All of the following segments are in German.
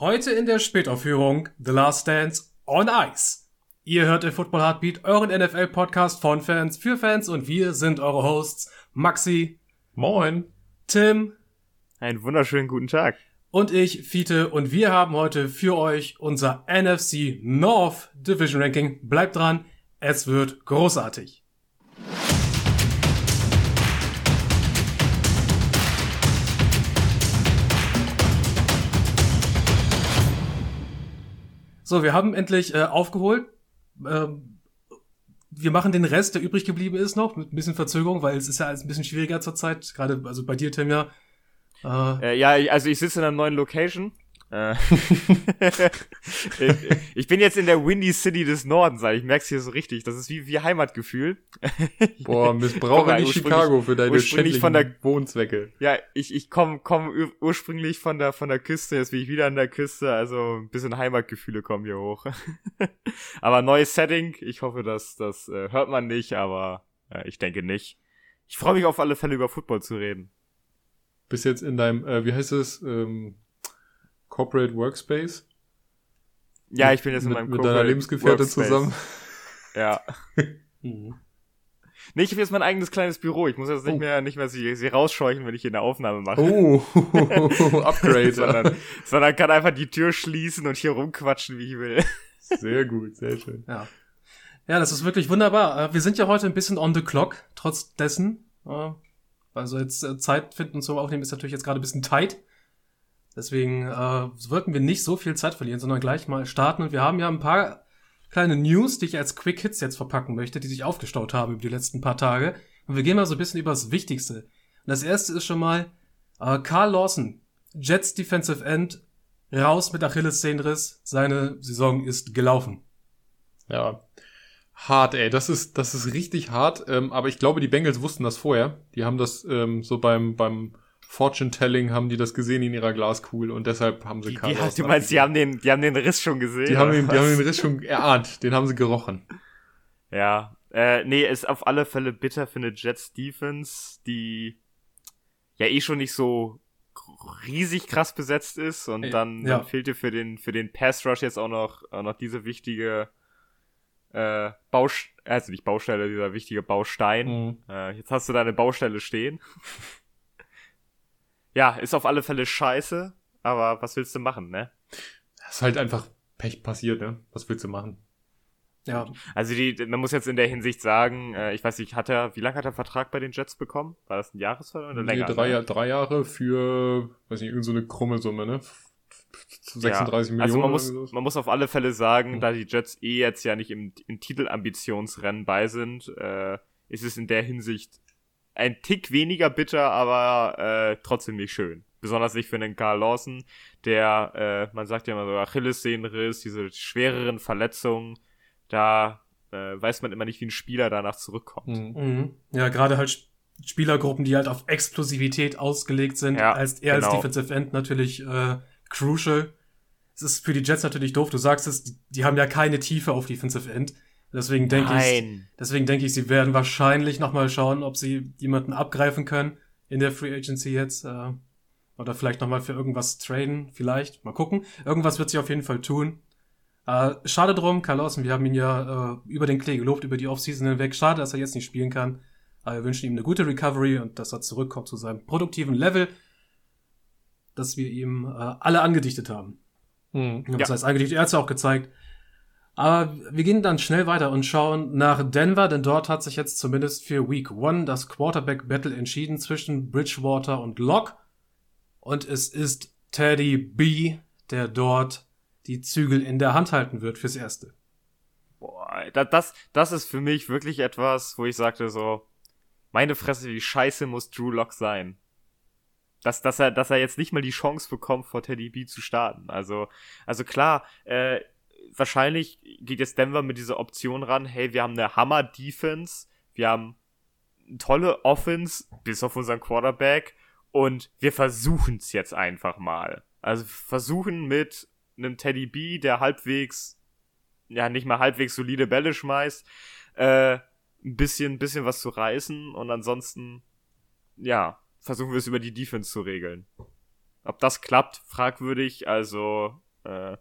Heute in der Spätaufführung The Last Dance on Ice. Ihr hört den Football Heartbeat, euren NFL-Podcast von Fans für Fans und wir sind eure Hosts Maxi. Moin. Tim. Einen wunderschönen guten Tag. Und ich, Fiete, und wir haben heute für euch unser NFC North Division Ranking. Bleibt dran, es wird großartig. So, wir haben endlich äh, aufgeholt. Ähm, wir machen den Rest, der übrig geblieben ist, noch mit ein bisschen Verzögerung, weil es ist ja alles ein bisschen schwieriger zurzeit. Gerade, also bei dir, Tim, ja. Äh, äh, ja, also ich sitze in einer neuen Location. Äh, ich bin jetzt in der Windy City des Nordens, ich merk's hier so richtig. Das ist wie, wie Heimatgefühl. Boah, missbrauche nicht Chicago für deine schändlichen von der, Wohnzwecke. Ja, ich, ich komme komm ursprünglich von der, von der Küste, jetzt bin ich wieder an der Küste, also ein bisschen Heimatgefühle kommen hier hoch. aber neues Setting, ich hoffe, dass das äh, hört man nicht, aber äh, ich denke nicht. Ich freue mich auf alle Fälle über Football zu reden. Bis jetzt in deinem, äh, wie heißt es, ähm, Corporate Workspace. Ja, ich bin jetzt in meinem mit, Corporate deiner Lebensgefährtin Workspace. zusammen. Ja. mhm. Nee, ich habe jetzt mein eigenes kleines Büro. Ich muss jetzt nicht oh. mehr, nicht mehr sie, sie rausscheuchen, wenn ich hier eine Aufnahme mache. Oh, Upgrade. sondern, sondern kann einfach die Tür schließen und hier rumquatschen, wie ich will. Sehr gut, sehr schön. Ja. Ja, das ist wirklich wunderbar. Äh, wir sind ja heute ein bisschen on the clock, trotz dessen. Äh, also jetzt äh, Zeit finden zum Aufnehmen ist natürlich jetzt gerade ein bisschen tight. Deswegen äh, sollten wir nicht so viel Zeit verlieren, sondern gleich mal starten. Und wir haben ja ein paar kleine News, die ich als Quick Hits jetzt verpacken möchte, die sich aufgestaut haben über die letzten paar Tage. Und wir gehen mal so ein bisschen über das Wichtigste. Und das erste ist schon mal äh, Carl Lawson, Jets Defensive End, raus mit Achillessehnenriss. Seine Saison ist gelaufen. Ja, hart, ey. Das ist, das ist richtig hart. Ähm, aber ich glaube, die Bengals wussten das vorher. Die haben das ähm, so beim, beim Fortune Telling haben die das gesehen in ihrer Glaskugel und deshalb haben sie Carlos. Ja, du meinst, die haben den, die haben den Riss schon gesehen? Die haben, den, die haben den Riss schon erahnt, den haben sie gerochen. Ja, äh, nee, ist auf alle Fälle bitter für eine Jets Defense, die ja eh schon nicht so riesig krass besetzt ist und dann, ja. dann fehlte für den für den Pass Rush jetzt auch noch auch noch diese wichtige äh, Baustelle, also nicht Baustelle, dieser wichtige Baustein. Mhm. Äh, jetzt hast du deine Baustelle stehen ja, ist auf alle Fälle scheiße, aber was willst du machen, ne? Das ist halt einfach Pech passiert, ne? Was willst du machen? Ja. Also die, man muss jetzt in der Hinsicht sagen, äh, ich weiß nicht, hat er, wie lange hat er Vertrag bei den Jets bekommen? War das ein Jahresvertrag oder länger? Nee, drei, ne? drei Jahre für, weiß nicht, irgendeine so krumme Summe, ne? 36 ja. Millionen. Also man muss, man muss auf alle Fälle sagen, mhm. da die Jets eh jetzt ja nicht im, im Titelambitionsrennen bei sind, äh, ist es in der Hinsicht ein Tick weniger bitter, aber äh, trotzdem nicht schön. Besonders nicht für einen Carl Lawson, der, äh, man sagt ja immer so, Achillessehnenriss, diese schwereren Verletzungen, da äh, weiß man immer nicht, wie ein Spieler danach zurückkommt. Mhm. mhm. Ja, gerade halt Spielergruppen, die halt auf Explosivität ausgelegt sind, ja, als er genau. als Defensive End natürlich äh, crucial. Es ist für die Jets natürlich doof. Du sagst es, die, die haben ja keine Tiefe auf Defensive End. Deswegen denke ich, deswegen denke ich, sie werden wahrscheinlich nochmal schauen, ob sie jemanden abgreifen können in der Free Agency jetzt. Äh, oder vielleicht nochmal für irgendwas traden, vielleicht. Mal gucken. Irgendwas wird sie auf jeden Fall tun. Äh, schade drum, Karl Lawson, wir haben ihn ja äh, über den Klee gelobt, über die Offseason hinweg. Schade, dass er jetzt nicht spielen kann. Aber wir wünschen ihm eine gute Recovery und dass er zurückkommt zu seinem produktiven Level, das wir ihm äh, alle angedichtet haben. Hm. Das ja. heißt, angedichtet, er hat es ja auch gezeigt, aber wir gehen dann schnell weiter und schauen nach Denver, denn dort hat sich jetzt zumindest für Week One das Quarterback Battle entschieden zwischen Bridgewater und Locke. Und es ist Teddy B, der dort die Zügel in der Hand halten wird fürs Erste. Boah, das, das ist für mich wirklich etwas, wo ich sagte so, meine Fresse, wie scheiße muss Drew Locke sein. Dass, dass, er, dass er jetzt nicht mal die Chance bekommt, vor Teddy B zu starten. Also, also klar, äh, wahrscheinlich geht jetzt Denver mit dieser Option ran, hey, wir haben eine Hammer-Defense, wir haben eine tolle Offense, bis auf unseren Quarterback, und wir versuchen es jetzt einfach mal. Also versuchen mit einem Teddy B, der halbwegs, ja, nicht mal halbwegs solide Bälle schmeißt, äh, ein bisschen, bisschen was zu reißen und ansonsten, ja, versuchen wir es über die Defense zu regeln. Ob das klappt, fragwürdig, also Äh,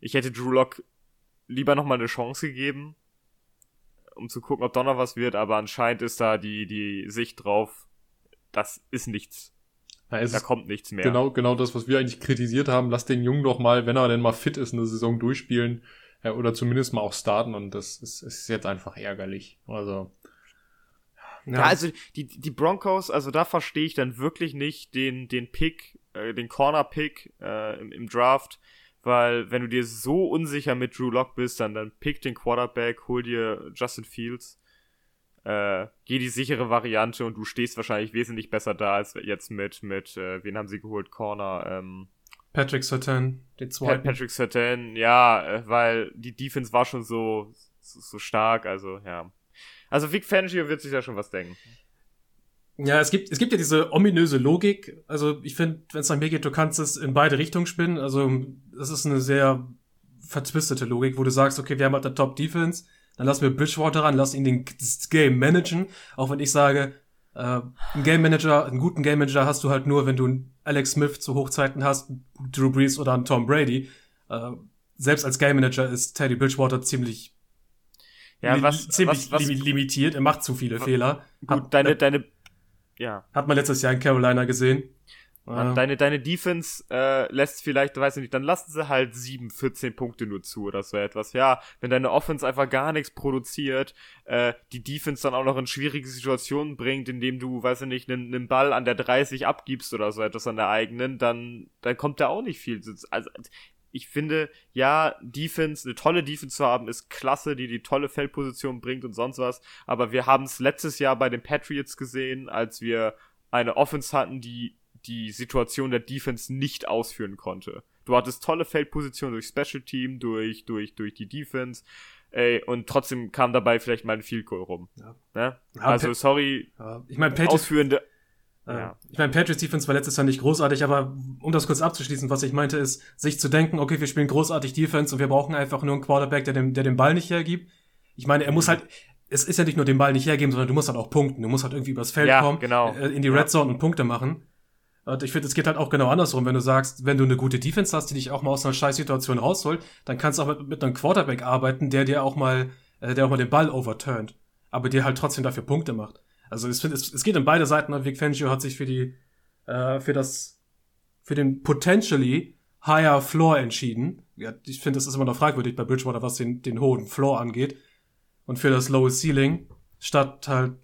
ich hätte Drew Lock lieber nochmal eine Chance gegeben, um zu gucken, ob Donner was wird, aber anscheinend ist da die, die Sicht drauf, das ist nichts. Ja, da kommt nichts mehr. Genau, genau das, was wir eigentlich kritisiert haben. Lass den Jungen doch mal, wenn er denn mal fit ist, eine Saison durchspielen ja, oder zumindest mal auch starten und das ist, ist jetzt einfach ärgerlich. Also. Ja, ja also die, die Broncos, also da verstehe ich dann wirklich nicht den, den Pick, äh, den Corner-Pick äh, im, im Draft, weil wenn du dir so unsicher mit Drew Lock bist, dann, dann pick den Quarterback, hol dir Justin Fields äh, geh die sichere Variante und du stehst wahrscheinlich wesentlich besser da als jetzt mit, mit äh, wen haben sie geholt? Corner, ähm, Patrick Sertan, den zweiten. Patrick Sertan, ja, äh, weil die Defense war schon so, so, so stark, also ja. Also Vic Fangio wird sich ja schon was denken. Ja, es gibt, es gibt ja diese ominöse Logik. Also ich finde, wenn es nach mir geht, du kannst es in beide Richtungen spinnen. Also das ist eine sehr verzwistete Logik, wo du sagst, okay, wir haben halt eine Top-Defense, dann lassen wir Bridgewater ran, lass ihn den, das Game managen. Auch wenn ich sage, äh, ein Game Manager, einen guten Game Manager hast du halt nur, wenn du einen Alex Smith zu Hochzeiten hast, Drew Brees oder einen Tom Brady. Äh, selbst als Game Manager ist Teddy Bridgewater ziemlich ja, was, ziemlich was, was, limitiert. Er macht zu viele Fehler. Gut, hat, deine, deine, ja. Hat man letztes Jahr in Carolina gesehen. Ja. Deine, deine Defense äh, lässt vielleicht, weiß ich nicht, dann lassen sie halt 7, 14 Punkte nur zu oder so etwas. Ja, wenn deine Offense einfach gar nichts produziert, äh, die Defense dann auch noch in schwierige Situationen bringt, indem du, weiß ich nicht, einen, einen Ball an der 30 abgibst oder so etwas an der eigenen, dann, dann kommt da auch nicht viel. Also, ich finde, ja, Defense, eine tolle Defense zu haben, ist klasse, die die tolle Feldposition bringt und sonst was. Aber wir haben es letztes Jahr bei den Patriots gesehen, als wir eine Offense hatten, die die Situation der Defense nicht ausführen konnte. Du hattest tolle Feldpositionen durch Special Team, durch, durch, durch die Defense. Ey, und trotzdem kam dabei vielleicht mal ein Field Goal rum. Ja. Ne? Ja, also, sorry. Ja. Ich meine, ausführende. Ja. Ich meine, Patriots Defense war letztes Jahr nicht großartig, aber um das kurz abzuschließen, was ich meinte, ist, sich zu denken, okay, wir spielen großartig Defense und wir brauchen einfach nur einen Quarterback, der den, der den Ball nicht hergibt. Ich meine, er muss halt, es ist ja nicht nur den Ball nicht hergeben, sondern du musst halt auch punkten. Du musst halt irgendwie übers Feld ja, kommen, genau. Äh, in die Red Zone und Punkte machen. Und ich finde, es geht halt auch genau andersrum. Wenn du sagst, wenn du eine gute Defense hast, die dich auch mal aus einer Scheißsituation rausholt, dann kannst du auch mit, mit einem Quarterback arbeiten, der dir auch mal, äh, der auch mal den Ball overturnt. Aber dir halt trotzdem dafür Punkte macht. Also finde, es, es geht in beide Seiten. Und Vic Fangio hat sich für die, äh, für das, für den potentially higher Floor entschieden. Ja, ich finde, das ist immer noch fragwürdig bei Bridgewater, was den, den hohen Floor angeht. Und für das lowe Ceiling, statt halt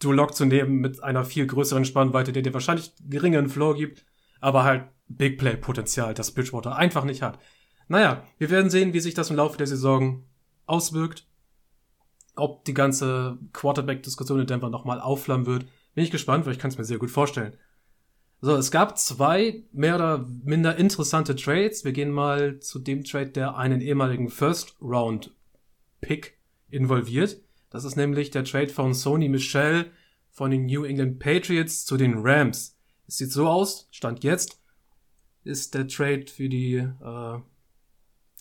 Drew Lock zu nehmen mit einer viel größeren Spannweite, der dir wahrscheinlich geringeren Floor gibt, aber halt Big Play Potenzial, das Bridgewater einfach nicht hat. Naja, wir werden sehen, wie sich das im Laufe der Saison auswirkt. Ob die ganze Quarterback-Diskussion in Denver nochmal aufflammen wird, bin ich gespannt, weil ich kann es mir sehr gut vorstellen. So, es gab zwei mehr oder minder interessante Trades. Wir gehen mal zu dem Trade, der einen ehemaligen First-Round-Pick involviert. Das ist nämlich der Trade von Sony Michel von den New England Patriots zu den Rams. Es sieht so aus, Stand jetzt, ist der Trade für die äh,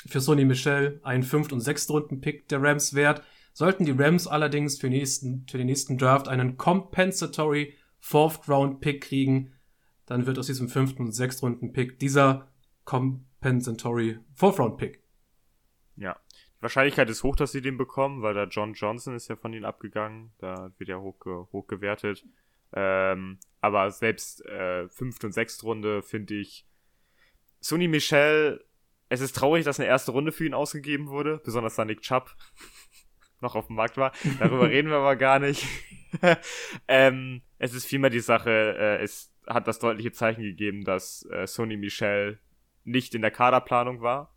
für Sony Michel ein Fünft- und Sechstrunden-Pick der Rams wert. Sollten die Rams allerdings für, nächsten, für den nächsten Draft einen Compensatory Fourth-Round-Pick kriegen, dann wird aus diesem fünften und Sechstrunden-Pick dieser Compensatory Fourth-Round-Pick. Ja, die Wahrscheinlichkeit ist hoch, dass sie den bekommen, weil da John Johnson ist ja von ihnen abgegangen. Da wird ja hoch, hoch gewertet. Ähm, aber selbst äh, fünfte und sechste Runde finde ich Sonny Michel, es ist traurig, dass eine erste Runde für ihn ausgegeben wurde, besonders da Nick Chubb noch auf dem Markt war. Darüber reden wir aber gar nicht. ähm, es ist vielmehr die Sache, äh, es hat das deutliche Zeichen gegeben, dass äh, Sony Michel nicht in der Kaderplanung war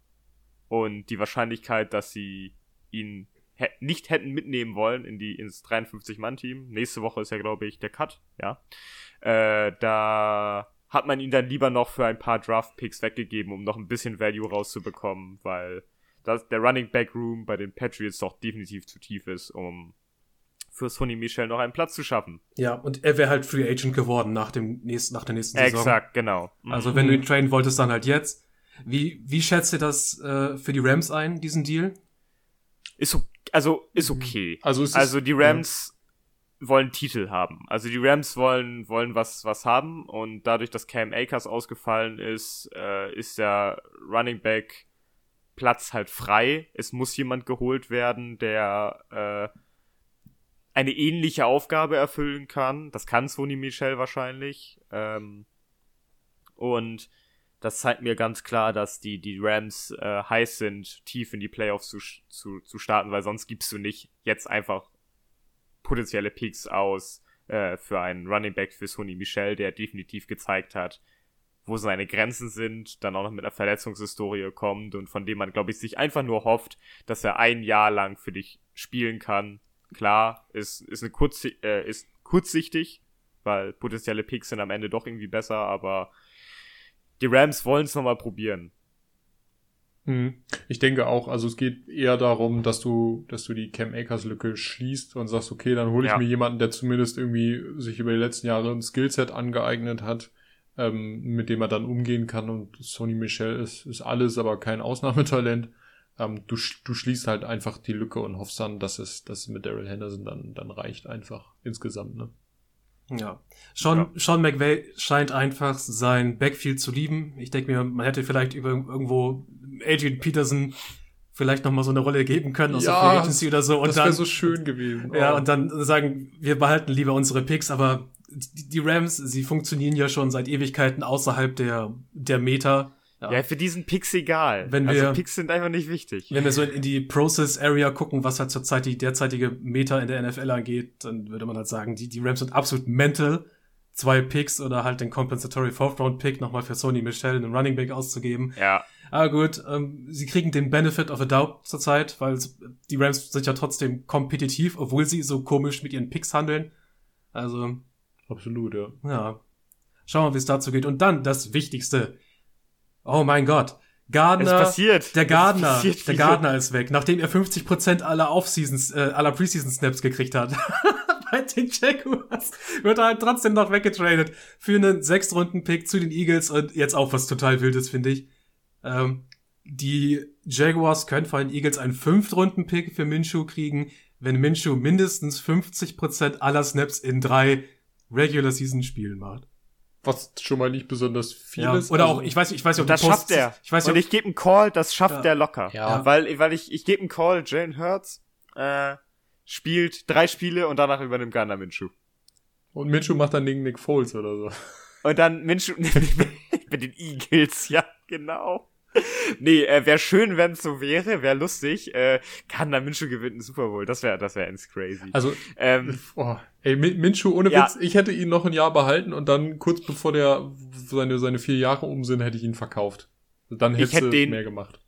und die Wahrscheinlichkeit, dass sie ihn nicht hätten mitnehmen wollen in die ins 53-Mann-Team. Nächste Woche ist ja, glaube ich, der Cut, ja. Äh, da hat man ihn dann lieber noch für ein paar Draft-Picks weggegeben, um noch ein bisschen Value rauszubekommen, weil das, der Running Back Room bei den Patriots doch definitiv zu tief ist, um für Sonny Michel noch einen Platz zu schaffen. Ja, und er wäre halt Free Agent geworden nach dem nächsten, nach der nächsten Saison. Exakt, genau. Also wenn du ihn traden wolltest, dann halt jetzt. Wie, wie schätzt ihr das äh, für die Rams ein, diesen Deal? Ist, also, ist mhm. okay. Also, ist also die Rams wollen Titel haben. Also die Rams wollen, wollen was, was haben und dadurch, dass Cam Akers ausgefallen ist, äh, ist der Running Back Platz halt frei. Es muss jemand geholt werden, der äh, eine ähnliche Aufgabe erfüllen kann. Das kann Sony Michel wahrscheinlich. Ähm, und das zeigt mir ganz klar, dass die, die Rams äh, heiß sind, tief in die Playoffs zu, zu, zu starten, weil sonst gibst du nicht jetzt einfach potenzielle Picks aus äh, für einen Running Back für Sony Michel, der definitiv gezeigt hat, wo seine Grenzen sind, dann auch noch mit einer Verletzungshistorie kommt und von dem man, glaube ich, sich einfach nur hofft, dass er ein Jahr lang für dich spielen kann. Klar, ist, ist, eine kurz, äh, ist kurzsichtig, weil potenzielle Picks sind am Ende doch irgendwie besser, aber die Rams wollen es nochmal probieren. Hm. Ich denke auch, also es geht eher darum, dass du, dass du die Cam Akers Lücke schließt und sagst, okay, dann hole ich ja. mir jemanden, der zumindest irgendwie sich über die letzten Jahre ein Skillset angeeignet hat, ähm, mit dem er dann umgehen kann und Sony Michel ist, ist alles, aber kein Ausnahmetalent. Ähm, du, du schließt halt einfach die Lücke und hoffst dann, dass es, dass es mit Daryl Henderson dann, dann reicht einfach insgesamt, ne? Ja. Sean, ja. Sean McVay scheint einfach sein Backfield zu lieben. Ich denke mir, man hätte vielleicht über irgendwo Adrian Peterson vielleicht noch mal so eine Rolle geben können aus ja, der Free Agency oder so und das wäre so schön gewesen. Oh. Ja, und dann sagen, wir behalten lieber unsere Picks, aber die, Rams, sie funktionieren ja schon seit Ewigkeiten außerhalb der der Meter ja. ja, für diesen Picks egal. Wenn also wir, also Picks sind einfach nicht wichtig. Wenn wir so in, in die Process Area gucken, was halt zurzeit die derzeitige Meta in der NFL angeht, dann würde man halt sagen, die, die Rams sind absolut mental, zwei Picks oder halt den Compensatory Fourth Round Pick nochmal für Sony Michel einen Running Back auszugeben. Ja. Aber gut, ähm, sie kriegen den Benefit of a Doubt zurzeit, weil die Rams sind ja trotzdem kompetitiv, obwohl sie so komisch mit ihren Picks handeln. Also. Absolut, ja. Ja. Schauen wir mal, wie es dazu geht. Und dann das Wichtigste. Oh mein Gott. Gardner, es passiert. der Gardner, passiert der Gardner ist weg, nachdem er 50% aller Offseasons, äh, aller Preseason Snaps gekriegt hat. Bei den Jaguars wird er halt trotzdem noch weggetradet für einen Sechstrunden-Pick zu den Eagles und jetzt auch was total Wildes, finde ich. Ähm, die Jaguars können von den Eagles einen Fünftrunden-Pick für Minshew kriegen, wenn Minshew mindestens 50% aller Snaps in drei Regular Season Spielen macht. Was schon mal nicht besonders viel ja. ist. Oder also, auch, ich weiß, ich weiß nicht, ob Das schafft er. Ich weiß nicht, Und ich gebe einen Call, das schafft ja. der locker. Ja. Weil, weil ich, ich gebe einen Call, Jalen Hurts, äh, spielt drei Spiele und danach übernimmt Garner Minshew. Und Minshew macht dann gegen Nick Foles oder so. Und dann Minshew mit den Eagles, ja, genau nee, äh, wäre schön, wenn es so wäre, wäre lustig. Äh, kann da Minshu gewinnt einen Super Bowl. Das wäre das wäre ins crazy. Also, ähm, oh, ey, Minshu, ohne ja. Witz, ich hätte ihn noch ein Jahr behalten und dann kurz bevor der seine, seine vier Jahre um sind, hätte ich ihn verkauft. Dann hätte hätt den, mehr gemacht.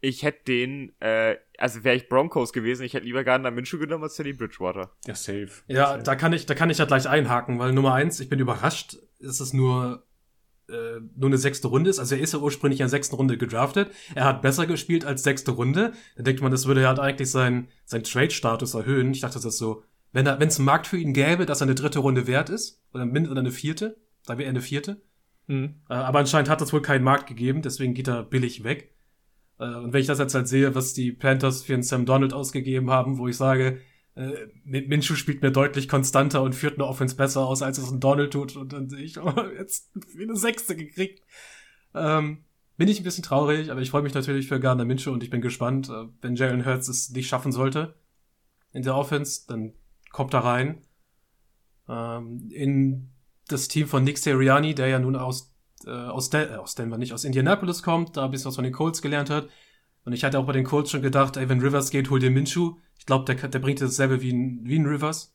Ich hätte den, äh, also wäre ich Broncos gewesen, ich hätte lieber Gardner Minshew genommen als Teddy Bridgewater. Ja, safe. Ja, safe. da kann ich, da kann ich ja gleich einhaken, weil Nummer eins, ich bin überrascht, ist es nur äh, nur eine sechste Runde ist. Also er ist ja ursprünglich in der sechsten Runde gedraftet. Er hat besser gespielt als sechste Runde. Da denkt man, das würde halt eigentlich seinen sein Trade-Status erhöhen. Ich dachte, das ist so, wenn wenn es einen Markt für ihn gäbe, dass er eine dritte Runde wert ist, oder mindestens eine vierte, da wäre er eine vierte. Mhm. Äh, aber anscheinend hat es wohl keinen Markt gegeben, deswegen geht er billig weg. Äh, und wenn ich das jetzt halt sehe, was die Panthers für einen Sam Donald ausgegeben haben, wo ich sage, äh, Minshu spielt mir deutlich konstanter und führt eine Offense besser aus, als es ein Donald tut. Und dann sehe ich, oh, jetzt eine Sechste gekriegt. Ähm, bin ich ein bisschen traurig, aber ich freue mich natürlich für Gardner Minshew und ich bin gespannt, äh, wenn Jalen Hurts es nicht schaffen sollte in der Offense, dann kommt er rein. Ähm, in das Team von Nick Seriani, der ja nun aus, äh, aus, Den äh, aus Denver, nicht aus Indianapolis kommt, da ein bisschen was von den Colts gelernt hat. Und ich hatte auch bei den Colts schon gedacht, ey, wenn Rivers geht, hol dir Minshew. Ich glaube, der, der bringt dasselbe wie ein, wie ein Rivers.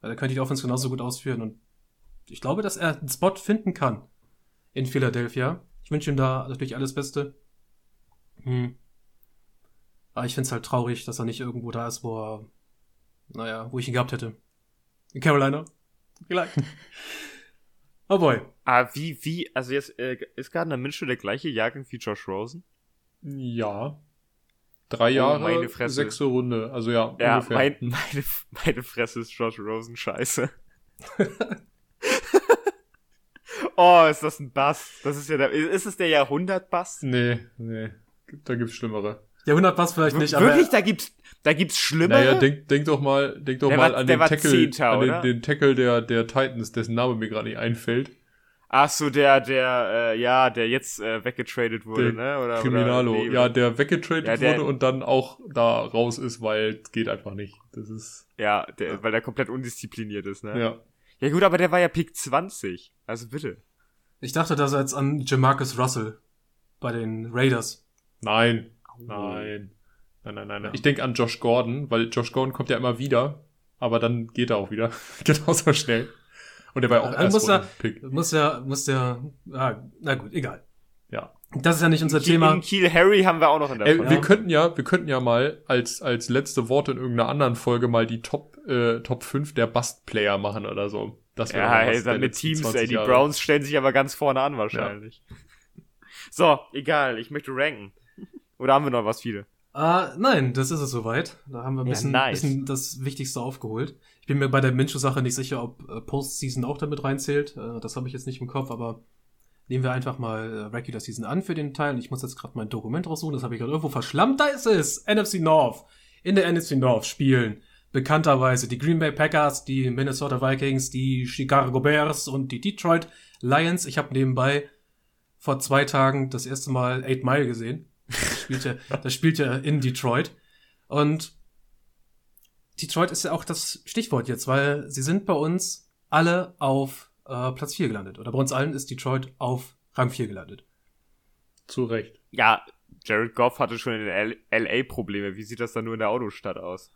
Weil der könnte die Offense genauso gut ausführen. Und ich glaube, dass er einen Spot finden kann in Philadelphia. Ich wünsche ihm da natürlich alles Beste. Hm. Aber ich finde es halt traurig, dass er nicht irgendwo da ist, wo er, naja, wo ich ihn gehabt hätte. In Carolina. Vielleicht. oh boy. Ah, wie, wie, also jetzt äh, ist Gardner Minshew der gleiche Jahrgang wie Josh Rosen? Ja. Drei oh, Jahre, meine Fresse. sechste Runde. Also ja, ja ungefähr. Mein, meine, meine Fresse ist Josh Rosen scheiße. oh, ist das ein Bass? Das ist ja der, ist es der Jahrhundert-Bass? Nee, nee. Da gibt's Schlimmere. Der 100 passt vielleicht nicht, aber. Wirklich, da gibt's, da gibt's schlimmer. Naja, denk, denk doch mal, denk doch der mal war, an, den Tackle, Zehnter, an den, den, Tackle der, der Titans, dessen Name mir gerade nicht einfällt. Ach so, der, der, äh, ja, der jetzt äh, weggetradet wurde, der ne? Oder, Criminalo, oder, nee, ja, der weggetradet ja, der, wurde und dann auch da raus ist, weil es geht einfach nicht. Das ist. Ja, der, ja. weil der komplett undiszipliniert ist, ne? Ja. Ja gut, aber der war ja Pick 20. Also bitte. Ich dachte da jetzt an Jamarcus Russell bei den Raiders. Nein. Oh. Nein. Nein, nein, nein. Ja. Ich denke an Josh Gordon, weil Josh Gordon kommt ja immer wieder, aber dann geht er auch wieder. Genauso schnell. Und der war ja auch erst muss ja, Pick. Muss ja, muss ja, ah, na gut, egal. Ja. Das ist ja nicht unser Kiel, Thema. In Kiel Harry haben wir auch noch in der Folge. wir könnten ja, wir könnten ja mal als, als letzte Worte in irgendeiner anderen Folge mal die Top, äh, Top 5 der Bust-Player machen oder so. Das ja, ey, dann mit Teams, ey. Die Jahre. Browns stellen sich aber ganz vorne an wahrscheinlich. Ja. So, egal, ich möchte ranken. Oder haben wir noch was viele? Uh, nein, das ist es soweit. Da haben wir ein bisschen, ja, nice. bisschen das Wichtigste aufgeholt. Ich bin mir bei der Minshew-Sache nicht sicher, ob äh, Postseason auch damit reinzählt. Äh, das habe ich jetzt nicht im Kopf, aber nehmen wir einfach mal äh, Regular Season an für den Teil. Ich muss jetzt gerade mein Dokument raussuchen, das habe ich gerade irgendwo verschlammt. Da ist es! NFC North. In der NFC North spielen bekannterweise die Green Bay Packers, die Minnesota Vikings, die Chicago Bears und die Detroit Lions. Ich habe nebenbei vor zwei Tagen das erste Mal Eight Mile gesehen. Das spielt ja, das spielt ja in Detroit. Und Detroit ist ja auch das Stichwort jetzt, weil sie sind bei uns alle auf äh, Platz 4 gelandet. Oder bei uns allen ist Detroit auf Rang 4 gelandet. Zu Recht. Ja, Jared Goff hatte schon in LA Probleme. Wie sieht das dann nur in der Autostadt aus?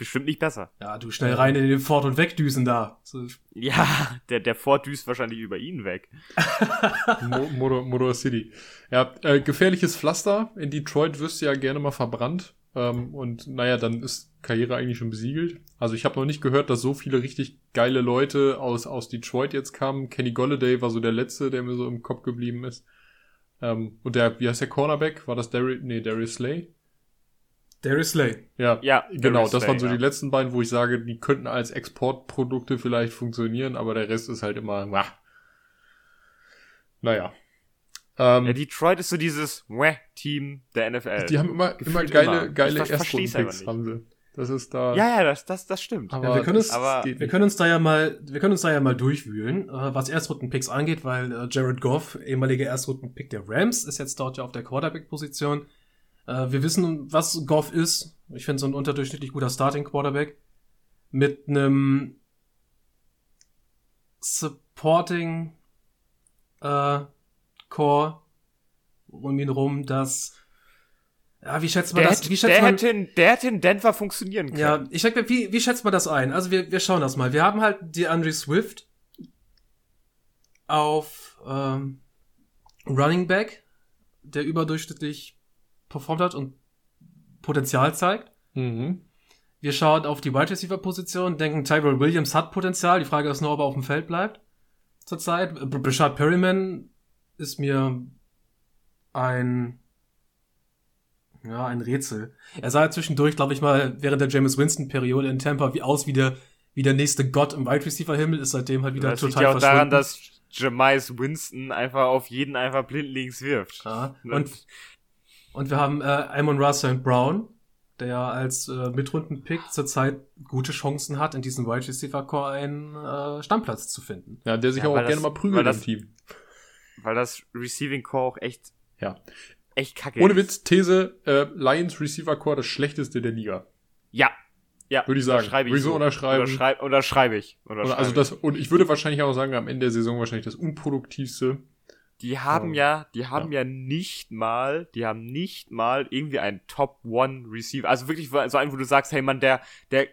Bestimmt nicht besser. Ja, du schnell rein in den Ford und wegdüsen da. So. Ja, der, der Ford düst wahrscheinlich über ihn weg. Motor, Motor City. Ja, äh, gefährliches Pflaster. In Detroit wirst du ja gerne mal verbrannt. Ähm, und naja, dann ist Karriere eigentlich schon besiegelt. Also ich habe noch nicht gehört, dass so viele richtig geile Leute aus, aus Detroit jetzt kamen. Kenny Golladay war so der letzte, der mir so im Kopf geblieben ist. Ähm, und der, wie heißt der Cornerback? War das Darius, nee, Darius Slay? Darius Slay. Ja, ja genau. Darius das waren so ja. die letzten beiden, wo ich sage, die könnten als Exportprodukte vielleicht funktionieren, aber der Rest ist halt immer, wah. naja. Ähm, ja, Detroit ist so dieses Team der NFL. Die haben immer, immer geile, immer. geile Erstrundenpicks, haben sie. Das ist da. Ja, ja, das, das, das stimmt. Aber ja, wir können uns, aber wir können uns da ja mal, wir können uns da ja mal durchwühlen, äh, was Erstrundenpicks angeht, weil äh, Jared Goff, ehemaliger Erstrundenpick der Rams, ist jetzt dort ja auf der Quarterback-Position. Äh, wir wissen, was Goff ist. Ich finde so ein unterdurchschnittlich guter Starting Quarterback. Mit einem Supporting äh, Core um ihn rum, das ja, wie schätzt man der das? Hätte, wie schätzt der, man, hätte in, der hätte in Denver funktionieren können. Ja, ich sag, wie, wie schätzt man das ein? Also wir, wir schauen das mal. Wir haben halt die Andre Swift auf ähm, Running Back, der überdurchschnittlich performt hat und Potenzial zeigt. Mhm. Wir schauen auf die Wide Receiver Position, denken Tyrell Williams hat Potenzial. Die Frage ist nur, ob er auf dem Feld bleibt. Zurzeit. Brashad Perryman ist mir ein ja, ein Rätsel. Er sah zwischendurch, glaube ich mal, während der James Winston-Periode in Tampa wie aus wie der, wie der nächste Gott im Wide Receiver-Himmel, ist seitdem halt wieder das total liegt ja auch daran, dass Jamais Winston einfach auf jeden einfach blindlings wirft. Ja, und und wir haben äh, Amon Russell Brown, der ja als äh, Mitrunden-Pick zurzeit gute Chancen hat, in diesem Wide Receiver Core einen äh, Stammplatz zu finden. Ja, der sich ja, auch, auch gerne mal prügelt das, im Team. Weil das Receiving Core auch echt, ja. echt kacke Ohne Witz, These, äh, Lions Receiver Core das schlechteste der Liga. Ja. Ja. Würde ich sagen. Schreibe ich würde ich so unterschreiben. Unterschreib, unterschreibe ich. Unterschreibe also das, und ich würde wahrscheinlich auch sagen, am Ende der Saison wahrscheinlich das unproduktivste die haben ja, die haben ja. ja. nicht mal, die haben nicht mal irgendwie einen Top One Receiver. Also wirklich so einen, wo du sagst, hey man, der, der,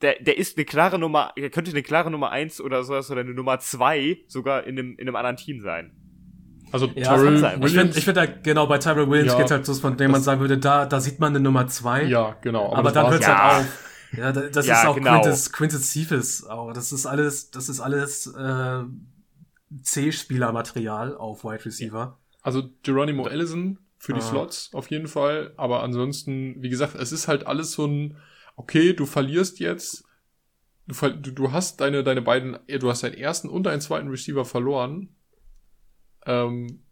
der, der ist eine klare Nummer, der könnte eine klare Nummer eins oder sowas oder eine Nummer zwei sogar in einem, in einem anderen Team sein. Also ja, Tyrell Ich finde, ich find, da, genau, bei Tyrell Williams ja, geht halt so, von dem man sagen würde, da, da sieht man eine Nummer zwei. Ja, genau. Aber, aber dann hört es ja. halt auf. Ja, das ja, ist auch genau. Quintus, Quintus Cephas. Auch. Das ist alles, das ist alles, äh, C-Spielermaterial auf Wide Receiver. Also Geronimo Allison für die ah. Slots auf jeden Fall. Aber ansonsten, wie gesagt, es ist halt alles so ein, okay, du verlierst jetzt, du, du hast deine, deine beiden, du hast deinen ersten und deinen zweiten Receiver verloren. Ähm,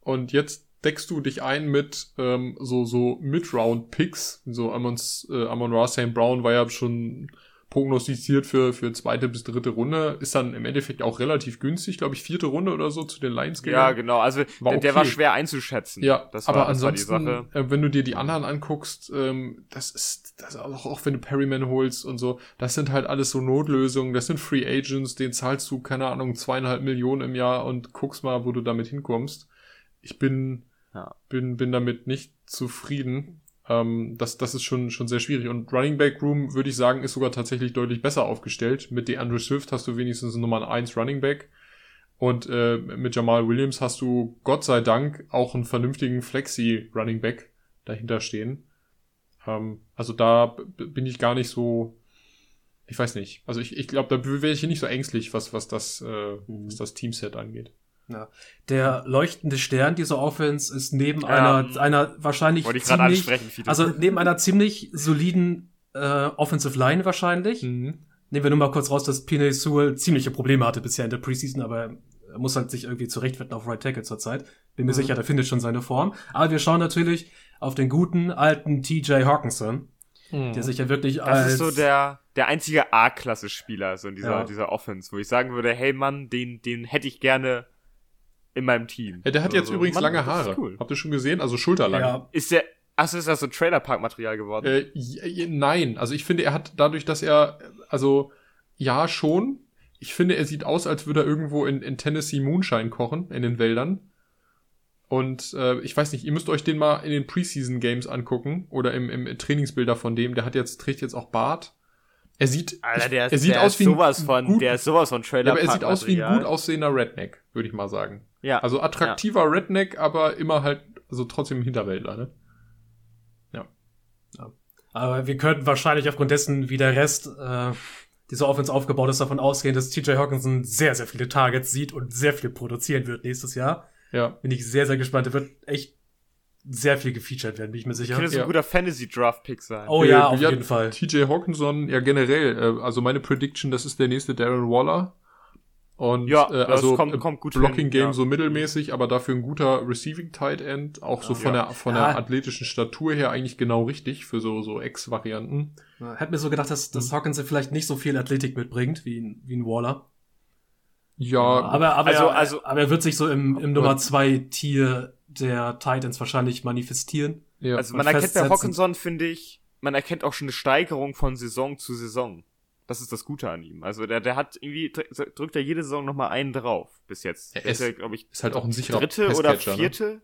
und jetzt deckst du dich ein mit ähm, so, so Mid-Round-Picks. So Amon, äh, Amon Ra St. Brown war ja schon prognostiziert für, für zweite bis dritte Runde. Ist dann im Endeffekt auch relativ günstig, glaube ich, vierte Runde oder so zu den Lions gegangen. Ja, genau. Also war der, der war schwer einzuschätzen. Ja, das war, aber ansonsten, das äh, wenn du dir die anderen anguckst, ähm, das ist, das auch, auch wenn du Perryman holst und so, das sind halt alles so Notlösungen, das sind Free Agents, den zahlst du, keine Ahnung, zweieinhalb Millionen im Jahr und guckst mal, wo du damit hinkommst. Ich bin, ja. bin, bin damit nicht zufrieden. Ähm, das, das ist schon, schon sehr schwierig. Und Running Back Room, würde ich sagen, ist sogar tatsächlich deutlich besser aufgestellt. Mit DeAndre Swift hast du wenigstens Nummer 1 Running Back. Und äh, mit Jamal Williams hast du Gott sei Dank auch einen vernünftigen Flexi Running Back dahinter stehen. Ähm, also da bin ich gar nicht so, ich weiß nicht. Also ich, ich glaube, da wäre ich hier nicht so ängstlich, was, was das, äh, mhm. was das Teamset angeht. Ja. Der leuchtende Stern dieser Offense ist neben ja, einer, einer wahrscheinlich ziemlich, also neben einer ziemlich soliden äh, Offensive Line wahrscheinlich. Mhm. Nehmen wir nur mal kurz raus, dass Pinay Sewell ziemliche Probleme hatte bisher in der Preseason, aber er muss halt sich irgendwie zurechtfinden auf Right Tackle zurzeit. Bin mir mhm. sicher, der findet schon seine Form. Aber wir schauen natürlich auf den guten alten TJ Hawkinson, mhm. der sich ja wirklich das als... Das ist so der, der einzige A-Klasse-Spieler so in dieser, ja. dieser Offense, wo ich sagen würde, hey Mann, den, den hätte ich gerne in meinem Team. Ja, der hat jetzt also, übrigens Mann, lange Haare. Cool. Habt ihr schon gesehen? Also schulterlang. Ja. Ist der, Achso, ist das so Trailerpark-Material geworden? Äh, nein, also ich finde, er hat dadurch, dass er, also ja schon. Ich finde, er sieht aus, als würde er irgendwo in, in Tennessee Moonshine kochen, in den Wäldern. Und äh, ich weiß nicht, ihr müsst euch den mal in den Preseason Games angucken oder im, im Trainingsbilder von dem. Der hat jetzt trägt jetzt auch Bart. Er sieht, Alter, der, er sieht der aus wie sowas von, gut, der ist sowas von Trailer. Ja, aber er sieht aus wie ein gut aussehender Redneck, würde ich mal sagen. Ja. Also attraktiver ja. Redneck, aber immer halt, also trotzdem Hinterwäldler, ne? Ja. ja. Aber wir könnten wahrscheinlich aufgrund dessen, wie der Rest äh, dieser Offense aufgebaut ist, davon ausgehen, dass TJ Hawkinson sehr, sehr viele Targets sieht und sehr viel produzieren wird nächstes Jahr. Ja. Bin ich sehr, sehr gespannt. Er wird echt sehr viel gefeatured werden, bin ich mir sicher. Könnte so ein guter Fantasy-Draft-Pick sein. Oh ja, auf jeden Fall. TJ Hawkinson, ja generell, äh, also meine Prediction, das ist der nächste Darren Waller. Und ja, äh, also kommt, kommt gut Blocking hin, Game ja. so mittelmäßig, aber dafür ein guter Receiving Tight End, auch so von ja. der von der athletischen Statur her eigentlich genau richtig für so so X-Varianten. Ja, hätte mir so gedacht, dass, dass mhm. Hawkins vielleicht nicht so viel Athletik mitbringt wie ein, wie ein Waller. Ja, aber aber, also, er, also, aber er wird sich so im, im Nummer zwei Tier der Titans wahrscheinlich manifestieren. Ja. Also man erkennt bei Hawkinson, finde ich, man erkennt auch schon eine Steigerung von Saison zu Saison. Das ist das Gute an ihm. Also der, der hat irgendwie, drückt er jede Saison nochmal einen drauf bis jetzt. Er ist, glaube ich, ist halt auch ein sicherer Dritte oder ne? vierte? Ne?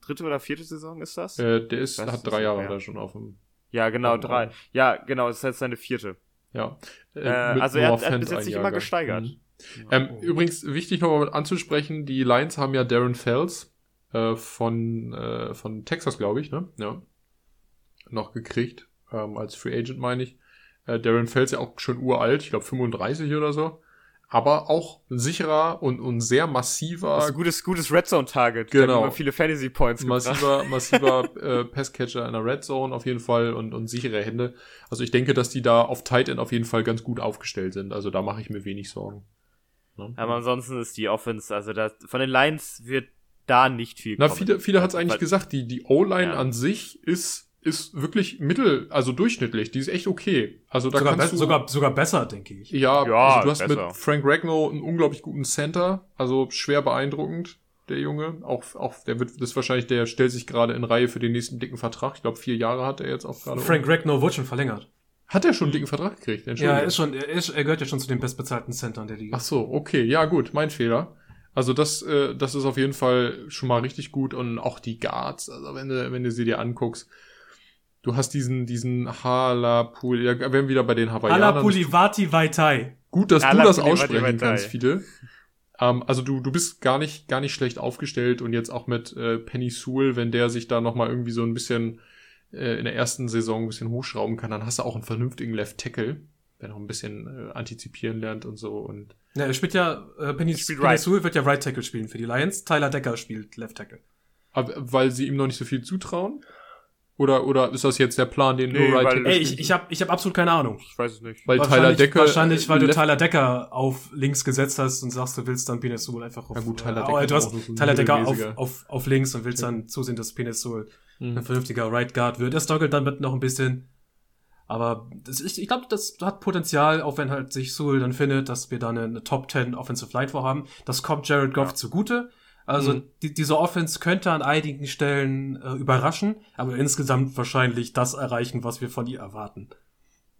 Dritte oder vierte Saison ist das? Äh, der ist, hat drei Jahre da schon auf dem. Ja, genau, drei. Ja, genau, das ist jetzt seine vierte. Ja. Äh, also er hat, er hat bis jetzt sich immer gesteigert. Mhm. Ähm, oh. Übrigens, wichtig nochmal anzusprechen, die Lions haben ja Darren Fells äh, von, äh, von Texas, glaube ich, ne? Ja. Noch gekriegt, ähm, als Free Agent, meine ich. Äh, Darren Fells ja auch schon uralt, ich glaube 35 oder so. Aber auch sicherer und, und sehr massiver. Das ist ein gutes, gutes Red Zone Target. Genau. Immer viele Fantasy Points. Massiver, massiver äh, Passcatcher in der Red Zone auf jeden Fall und, und sichere Hände. Also ich denke, dass die da auf Tight End auf jeden Fall ganz gut aufgestellt sind. Also da mache ich mir wenig Sorgen. Ne? Aber ansonsten ist die Offense, also da, von den Lions wird da nicht viel Na, kommen. viele, viele hat es eigentlich Weil, gesagt, die, die O-Line ja. an sich ist ist wirklich mittel, also durchschnittlich. Die ist echt okay. Also da sogar, kannst du, sogar, sogar besser, denke ich. Ja, ja also du hast besser. mit Frank Ragnow einen unglaublich guten Center. Also schwer beeindruckend, der Junge. Auch, auch der wird, das ist wahrscheinlich, der stellt sich gerade in Reihe für den nächsten dicken Vertrag. Ich glaube, vier Jahre hat er jetzt auch gerade. Frank um. Ragnow wurde schon verlängert. Hat er schon einen dicken Vertrag gekriegt? Ja, er ist schon, er, ist, er gehört ja schon zu den bestbezahlten Centern der Liga. Ach so, okay. Ja, gut. Mein Fehler. Also das, äh, das ist auf jeden Fall schon mal richtig gut und auch die Guards, also wenn du, wenn du sie dir anguckst, Du hast diesen, diesen Halapuli, ja, wir werden wieder bei den Hawaiianern. Halapulivati Vaitai. Gut, dass Hala du das aussprechen kannst, viele. Ähm, also du, du bist gar nicht, gar nicht schlecht aufgestellt und jetzt auch mit äh, Penny Sewell, wenn der sich da nochmal irgendwie so ein bisschen äh, in der ersten Saison ein bisschen hochschrauben kann, dann hast du auch einen vernünftigen Left Tackle, der noch ein bisschen äh, antizipieren lernt und so und. Ja, er spielt ja, äh, Penny, Penny right. Sewell wird ja Right Tackle spielen für die Lions, Tyler Decker spielt Left Tackle. Aber, weil sie ihm noch nicht so viel zutrauen? Oder, oder ist das jetzt der Plan, den nee, Right Ey, ich, ich habe ich hab absolut keine Ahnung. Ich weiß es nicht. Weil Tyler Decker. Wahrscheinlich, weil du Tyler Decker auf links gesetzt hast und sagst, du willst dann Pinesul einfach auf. Ja gut, Tyler Decker. Oh, du hast so Tyler Decker auf, auf, auf links und willst ja. dann zusehen, dass Pinesul mhm. ein vernünftiger Right Guard wird. Er struggelt dann mit noch ein bisschen. Aber das, ich, ich glaube, das hat Potenzial, auch wenn halt sich Sewell dann findet, dass wir da eine, eine Top 10 Offensive Line vorhaben. Das kommt Jared Goff ja. zugute. Also mhm. die, diese Offense könnte an einigen Stellen äh, überraschen, aber insgesamt wahrscheinlich das erreichen, was wir von ihr erwarten.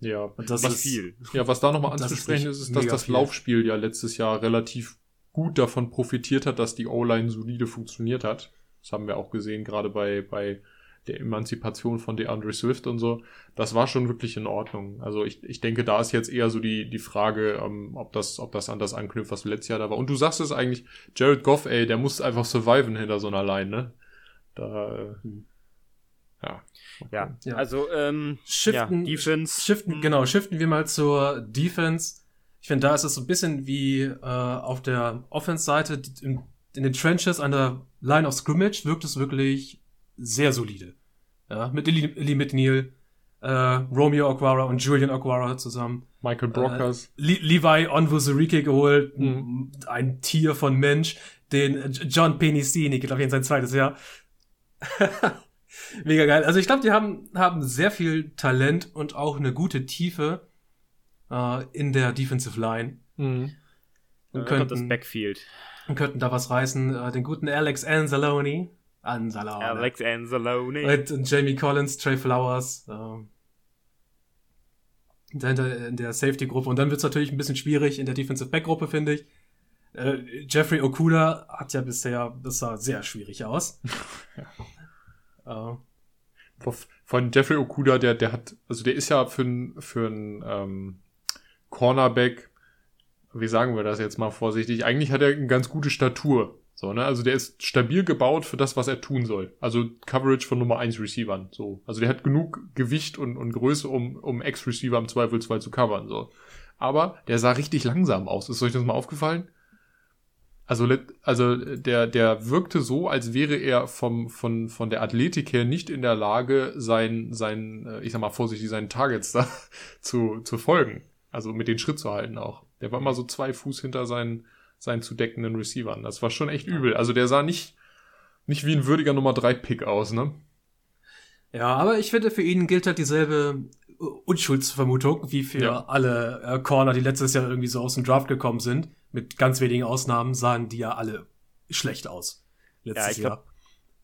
Ja, und das was, ist viel. Ja, was da nochmal anzusprechen ist, ist, dass das viel. Laufspiel ja letztes Jahr relativ gut davon profitiert hat, dass die O-Line solide funktioniert hat. Das haben wir auch gesehen, gerade bei, bei der Emanzipation von DeAndre Swift und so, das war schon wirklich in Ordnung. Also ich, ich denke, da ist jetzt eher so die, die Frage, ähm, ob, das, ob das an das anknüpft, was letztes Jahr da war. Und du sagst es eigentlich, Jared Goff, ey, der muss einfach surviven hinter so einer Line, ne? Da, äh, hm. ja. Okay. Ja, also, ähm, shiften, ja, Defense. Shiften, genau, shiften wir mal zur Defense. Ich finde, da ist es so ein bisschen wie äh, auf der Offense-Seite in, in den Trenches an der Line of Scrimmage wirkt es wirklich sehr solide. Ja, mit Ellie McNeil, äh, Romeo Aguara und Julian Aguara zusammen. Michael Brockers. Äh, Le Levi Onwuzurike geholt, mhm. ein Tier von Mensch, den John Penicini, glaube ich, in sein zweites Jahr. Mega geil. Also ich glaube, die haben, haben sehr viel Talent und auch eine gute Tiefe äh, in der Defensive Line. Mhm. Und könnten, das Backfield. Und könnten da was reißen. Äh, den guten Alex Anzalone, Anzalone. Alex Anzalone. Und, und Jamie Collins, Trey Flowers. Äh, in der Safety-Gruppe. Und dann wird es natürlich ein bisschen schwierig in der Defensive-Back-Gruppe, finde ich. Äh, Jeffrey Okuda hat ja bisher, das sah sehr schwierig aus. ja. äh. Von Jeffrey Okuda, der, der hat, also der ist ja für ein, für ein ähm, Cornerback, wie sagen wir das jetzt mal vorsichtig, eigentlich hat er eine ganz gute Statur. So, ne? Also der ist stabil gebaut für das, was er tun soll. Also Coverage von Nummer 1 Receivern. So. Also der hat genug Gewicht und, und Größe, um, um Ex-Receiver im Zweifelsfall zu covern. So. Aber der sah richtig langsam aus. Ist euch das mal aufgefallen? Also, also der, der wirkte so, als wäre er vom, von, von der Athletik her nicht in der Lage, sein, sein, äh, ich sag mal vorsichtig, seinen Targets da zu, zu folgen. Also mit den Schritt zu halten auch. Der war immer so zwei Fuß hinter seinen, seinen zu deckenden Receivern. Das war schon echt übel. Also der sah nicht, nicht wie ein würdiger Nummer 3 Pick aus, ne? Ja, aber ich finde, für ihn gilt halt dieselbe Unschuldsvermutung wie für ja. alle äh, Corner, die letztes Jahr irgendwie so aus dem Draft gekommen sind. Mit ganz wenigen Ausnahmen sahen die ja alle schlecht aus. Letztes ja, ich Jahr. Glaub,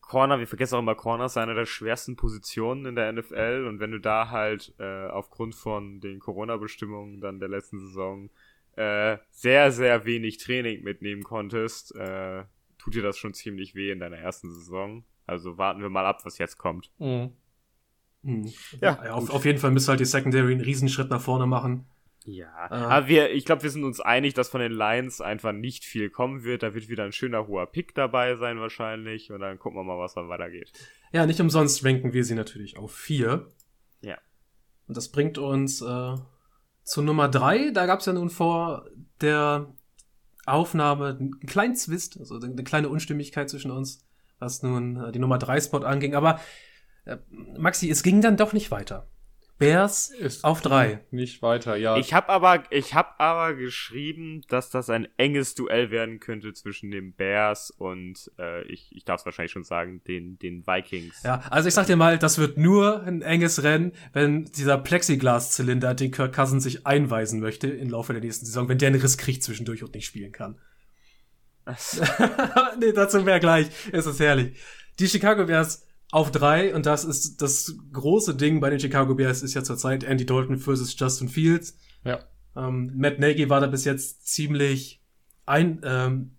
Corner, wir vergessen auch immer Corner, ist eine der schwersten Positionen in der NFL und wenn du da halt äh, aufgrund von den Corona-Bestimmungen dann der letzten Saison äh, sehr, sehr wenig Training mitnehmen konntest, äh, tut dir das schon ziemlich weh in deiner ersten Saison. Also warten wir mal ab, was jetzt kommt. Mhm. Mhm. Ja, ja auf, auf, jeden Fall müsste halt die Secondary einen Riesenschritt nach vorne machen. Ja, äh, aber wir, ich glaube, wir sind uns einig, dass von den Lions einfach nicht viel kommen wird. Da wird wieder ein schöner hoher Pick dabei sein wahrscheinlich und dann gucken wir mal, was dann weitergeht. Ja, nicht umsonst ranken wir sie natürlich auf vier. Ja. Und das bringt uns äh, zu Nummer drei, da gab es ja nun vor der Aufnahme einen kleinen Zwist, also eine kleine Unstimmigkeit zwischen uns, was nun äh, die Nummer drei Spot anging. Aber äh, Maxi, es ging dann doch nicht weiter. Bears ist auf drei. Nicht weiter, ja. Ich habe aber, ich habe aber geschrieben, dass das ein enges Duell werden könnte zwischen den Bears und äh, ich, ich darf es wahrscheinlich schon sagen, den, den Vikings. Ja, also ich sag dir mal, das wird nur ein enges Rennen, wenn dieser Plexiglas-Zylinder, den Kirk Cousins sich einweisen möchte im Laufe der nächsten Saison, wenn der einen Riss kriegt zwischendurch und nicht spielen kann. nee, dazu mehr gleich. Es ist herrlich. Die Chicago Bears auf drei, und das ist das große Ding bei den Chicago Bears, ist ja zurzeit Andy Dalton versus Justin Fields. Ja. Ähm, Matt Nagy war da bis jetzt ziemlich ein, ähm,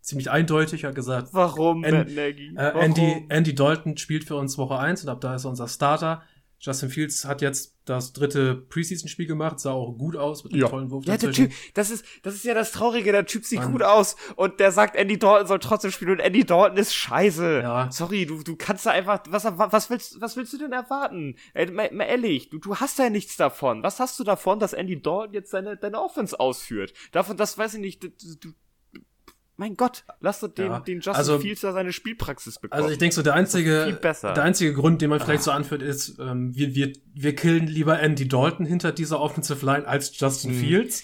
ziemlich eindeutig, hat gesagt. Warum, An Matt Nagy? Äh, Andy, Andy Dalton spielt für uns Woche eins und ab da ist er unser Starter. Justin Fields hat jetzt das dritte Preseason-Spiel gemacht, sah auch gut aus mit einem ja. tollen Wurf. Ja, der typ, das ist, das ist ja das Traurige, der Typ sieht Mann. gut aus und der sagt, Andy Dalton soll trotzdem spielen und Andy Dalton ist scheiße. Ja. Sorry, du, du kannst da einfach, was, was willst, was willst du denn erwarten? Ey, mal, mal ehrlich, du, du hast ja nichts davon. Was hast du davon, dass Andy Dalton jetzt seine, deine Offense ausführt? Davon, das weiß ich nicht, du, du mein Gott, lass doch den, ja. den Justin also, Fields da seine Spielpraxis bekommen. Also ich denke so, der einzige, der einzige Grund, den man vielleicht ah. so anführt, ist, ähm, wir, wir, wir killen lieber Andy Dalton hinter dieser Offensive Line als Justin hm. Fields.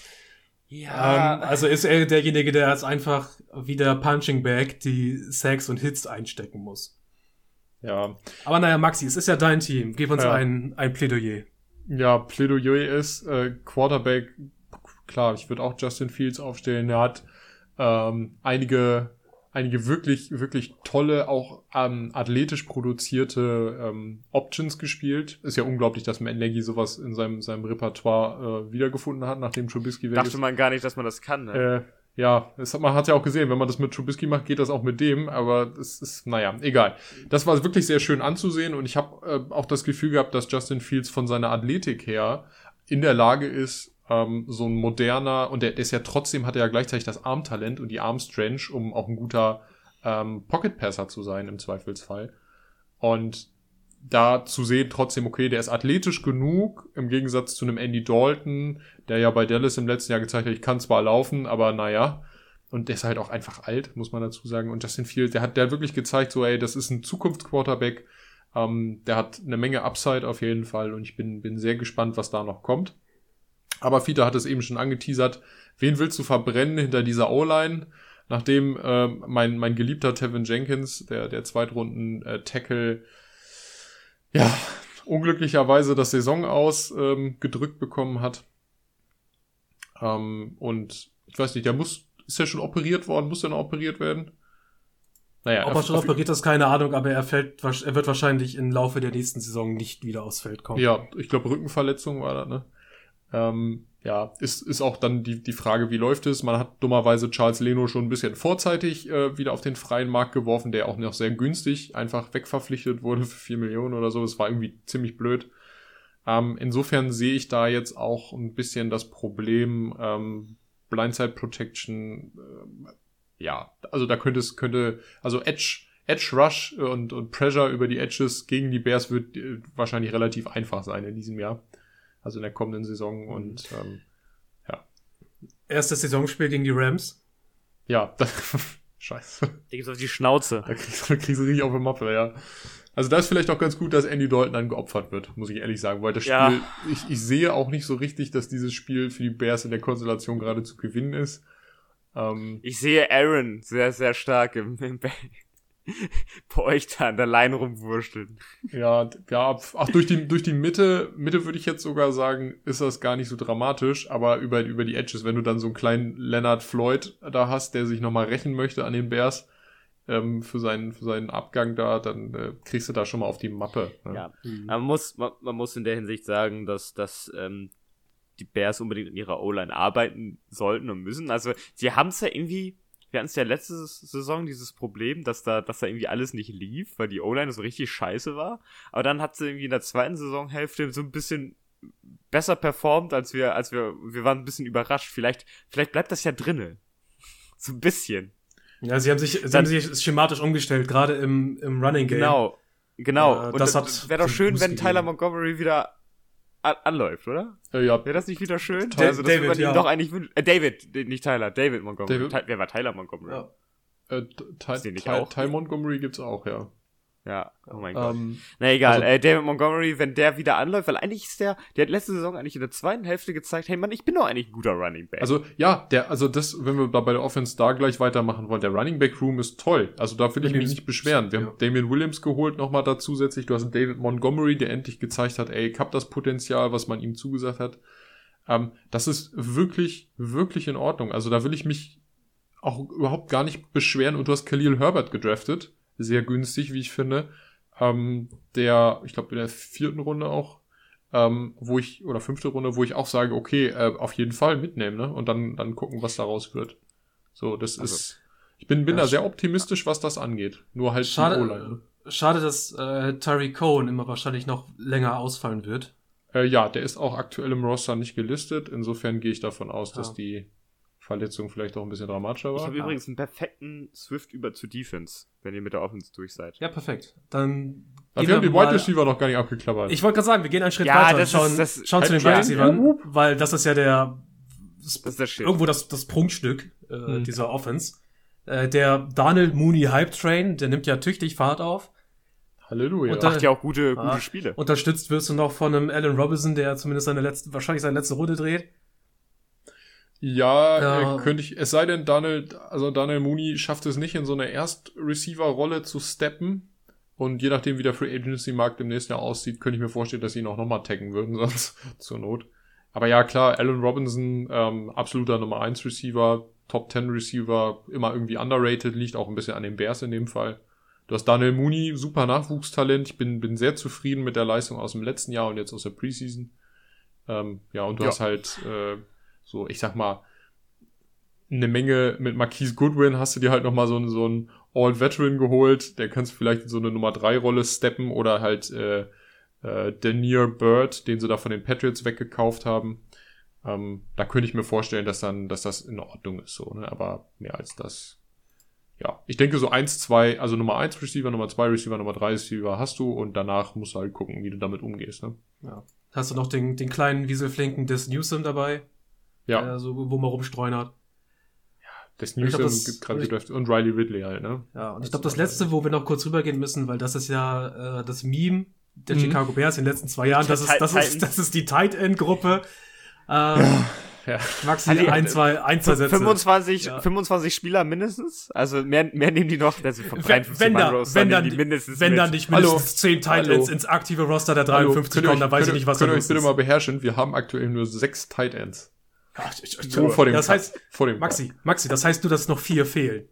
Ja. Ähm, also ist er derjenige, der jetzt einfach wie der Punching Bag die Sacks und Hits einstecken muss. Ja. Aber naja, Maxi, es ist ja dein Team. Gib uns ja. ein, ein Plädoyer. Ja, Plädoyer ist äh, Quarterback. Klar, ich würde auch Justin Fields aufstellen. Er hat ähm, einige, einige wirklich, wirklich tolle, auch ähm, athletisch produzierte ähm, Options gespielt. Ist ja unglaublich, dass Nagy sowas in seinem, seinem Repertoire äh, wiedergefunden hat, nachdem Trubisky weg Dachte ist. man gar nicht, dass man das kann. Ne? Äh, ja, das hat, man hat ja auch gesehen, wenn man das mit Trubisky macht, geht das auch mit dem, aber es ist, naja, egal. Das war wirklich sehr schön anzusehen und ich habe äh, auch das Gefühl gehabt, dass Justin Fields von seiner Athletik her in der Lage ist, ähm, so ein moderner, und der, ist ja trotzdem, hat er ja gleichzeitig das Armtalent und die Armstrange, um auch ein guter ähm, Pocket-Passer zu sein im Zweifelsfall. Und da zu sehen trotzdem, okay, der ist athletisch genug, im Gegensatz zu einem Andy Dalton, der ja bei Dallas im letzten Jahr gezeigt hat, ich kann zwar laufen, aber naja. Und der ist halt auch einfach alt, muss man dazu sagen. Und Justin Field, der hat der hat wirklich gezeigt, so, ey, das ist ein Zukunftsquarterback. Ähm, der hat eine Menge Upside auf jeden Fall und ich bin, bin sehr gespannt, was da noch kommt. Aber Fiete hat es eben schon angeteasert. Wen willst du verbrennen hinter dieser O-Line? Nachdem äh, mein, mein geliebter Tevin Jenkins, der, der Zweitrunden-Tackle, äh, ja, unglücklicherweise das Saison aus ähm, gedrückt bekommen hat. Ähm, und ich weiß nicht, der muss, ist ja schon operiert worden, muss ja noch operiert werden? Naja, Ob er schon operiert ist, keine Ahnung, aber er fällt, er wird wahrscheinlich im Laufe der nächsten Saison nicht wieder aufs Feld kommen. Ja, ich glaube Rückenverletzung war das, ne? Ähm, ja, ist, ist auch dann die, die Frage, wie läuft es? Man hat dummerweise Charles Leno schon ein bisschen vorzeitig äh, wieder auf den freien Markt geworfen, der auch noch sehr günstig einfach wegverpflichtet wurde für vier Millionen oder so. Das war irgendwie ziemlich blöd. Ähm, insofern sehe ich da jetzt auch ein bisschen das Problem ähm, Blindside Protection. Äh, ja, also da könnte es, könnte, also Edge, Edge Rush und, und Pressure über die Edges gegen die Bears wird äh, wahrscheinlich relativ einfach sein in diesem Jahr also in der kommenden Saison mhm. und ähm, ja. Erstes Saisonspiel gegen die Rams. Ja, das, scheiße. Da gibt's auf die Schnauze. Da kriegst, da kriegst du richtig auf die Mappe, ja. Also da ist vielleicht auch ganz gut, dass Andy Dalton dann geopfert wird, muss ich ehrlich sagen, weil das Spiel, ja. ich, ich sehe auch nicht so richtig, dass dieses Spiel für die Bears in der Konstellation gerade zu gewinnen ist. Ähm, ich sehe Aaron sehr, sehr stark im, im, bei euch da an der Line rumwurschteln. Ja, ja, ach, durch die, durch die Mitte, Mitte würde ich jetzt sogar sagen, ist das gar nicht so dramatisch, aber über, über die Edges, wenn du dann so einen kleinen Leonard Floyd da hast, der sich nochmal rächen möchte an den Bears, ähm, für seinen, für seinen Abgang da, dann äh, kriegst du da schon mal auf die Mappe. Ne? Ja, mhm. man muss, man, man, muss in der Hinsicht sagen, dass, dass ähm, die Bears unbedingt in ihrer O-Line arbeiten sollten und müssen. Also, sie haben es ja irgendwie wir hatten es ja letzte Saison dieses Problem, dass da, dass da irgendwie alles nicht lief, weil die O-Line so richtig scheiße war. Aber dann hat sie irgendwie in der zweiten Saisonhälfte so ein bisschen besser performt, als wir, als wir, wir waren ein bisschen überrascht. Vielleicht, vielleicht bleibt das ja drinne. So ein bisschen. Ja, sie haben sich, sie haben sich schematisch umgestellt, gerade im, im Running Game. Genau, genau. Äh, Und das hat wäre doch schön, wenn Tyler Montgomery wieder anläuft, oder? Äh, ja. Wäre das nicht wieder schön? Ta also, das David, würde man ja. doch eigentlich wünschen. Äh, David, nicht Tyler, David Montgomery. David? wer war Tyler Montgomery? Ja. Äh, Ty, Ty, Ty Montgomery gibt's auch, ja. Ja, oh mein Gott. Ähm, Na egal, also, äh, David Montgomery, wenn der wieder anläuft, weil eigentlich ist der, der hat letzte Saison eigentlich in der zweiten Hälfte gezeigt, hey Mann, ich bin doch eigentlich ein guter Running Back. Also ja, der, also das, wenn wir bei der Offense da gleich weitermachen wollen, der Running Back Room ist toll. Also da will ich mich nicht beschweren. Wir ja. haben Damian Williams geholt nochmal da zusätzlich. Du hast einen David Montgomery, der endlich gezeigt hat, ey, ich hab das Potenzial, was man ihm zugesagt hat. Ähm, das ist wirklich, wirklich in Ordnung. Also da will ich mich auch überhaupt gar nicht beschweren. Und du hast Khalil Herbert gedraftet. Sehr günstig, wie ich finde ähm, der, ich glaube, in der vierten Runde auch, ähm, wo ich, oder fünfte Runde, wo ich auch sage, okay, äh, auf jeden Fall mitnehmen, ne? Und dann, dann gucken, was daraus wird. So, das also, ist. Ich bin, bin ja, da sehr optimistisch, was das angeht. Nur halt schade, schade, dass äh, Tyree Cohen immer wahrscheinlich noch länger ausfallen wird. Äh, ja, der ist auch aktuell im Roster nicht gelistet. Insofern gehe ich davon aus, ja. dass die Verletzung vielleicht auch ein bisschen dramatischer war. Ich habe übrigens einen perfekten Swift über zu Defense, wenn ihr mit der Offense durch seid. Ja, perfekt. Dann. Aber wir haben die Wide Receiver noch gar nicht abgeklappert. Ich wollte gerade sagen, wir gehen einen Schritt ja, weiter. Das schauen, ist, das schauen zu den Wide Receivers, weil das ist ja der, das ist der irgendwo das, das Prunkstück äh, hm. dieser Offense. Äh, der Daniel Mooney Hype Train, der nimmt ja tüchtig Fahrt auf. Halleluja. Und macht ja auch gute, gute Spiele. Unterstützt wirst du noch von einem Alan Robinson, der zumindest seine letzte, wahrscheinlich seine letzte Runde dreht. Ja, ja. Äh, könnte ich, es sei denn, Daniel, also Daniel Mooney schafft es nicht in so eine Erst-Receiver-Rolle zu steppen. Und je nachdem, wie der Free Agency-Markt im nächsten Jahr aussieht, könnte ich mir vorstellen, dass sie ihn auch nochmal taggen würden, sonst zur Not. Aber ja, klar, Alan Robinson, ähm, absoluter Nummer 1 Receiver, Top 10 Receiver, immer irgendwie underrated, liegt auch ein bisschen an den Bears in dem Fall. Du hast Daniel Mooney, super Nachwuchstalent. Ich bin, bin sehr zufrieden mit der Leistung aus dem letzten Jahr und jetzt aus der Preseason. Ähm, ja, und du ja. hast halt äh, so, ich sag mal, eine Menge mit Marquise Goodwin hast du dir halt nochmal so, so einen All-Veteran geholt. Der kannst du vielleicht in so eine Nummer 3 Rolle steppen oder halt äh, äh, Denier Bird, den sie da von den Patriots weggekauft haben. Ähm, da könnte ich mir vorstellen, dass dann, dass das in Ordnung ist, so, ne? Aber mehr als das ja, ich denke so eins, zwei, also Nummer eins Receiver, Nummer zwei Receiver, Nummer drei Receiver hast du und danach musst du halt gucken, wie du damit umgehst. Ne? Ja. Hast du noch den, den kleinen Wieselflinken des Newsom dabei? Ja. Der so, wo man rumstreunert. Ja, des Newsom das, gibt gerade gedacht und Riley Ridley halt, ne? Ja, und ich glaube, das letzte, wo wir noch kurz rübergehen müssen, weil das ist ja äh, das Meme der mhm. Chicago Bears in den letzten zwei Jahren. Das ist, das ist, das ist die Tight End Gruppe. Ähm, ja. Maxi, also ein, zwei, ein, zwei Sätze. 25, ja. 25 Spieler mindestens? Also mehr, mehr nehmen die noch. Also von 53 wenn, da, wenn dann, die mindestens wenn dann nicht mindestens Hallo. 10 Titans ins aktive Roster der 53 kommen, dann weiß ich nicht, was da los ist. Könnt ihr euch bitte mal beherrschen? Wir haben aktuell nur sechs Titans. Nur vor dem das heißt, vor dem Maxi, Maxi, das heißt nur, dass noch vier fehlen.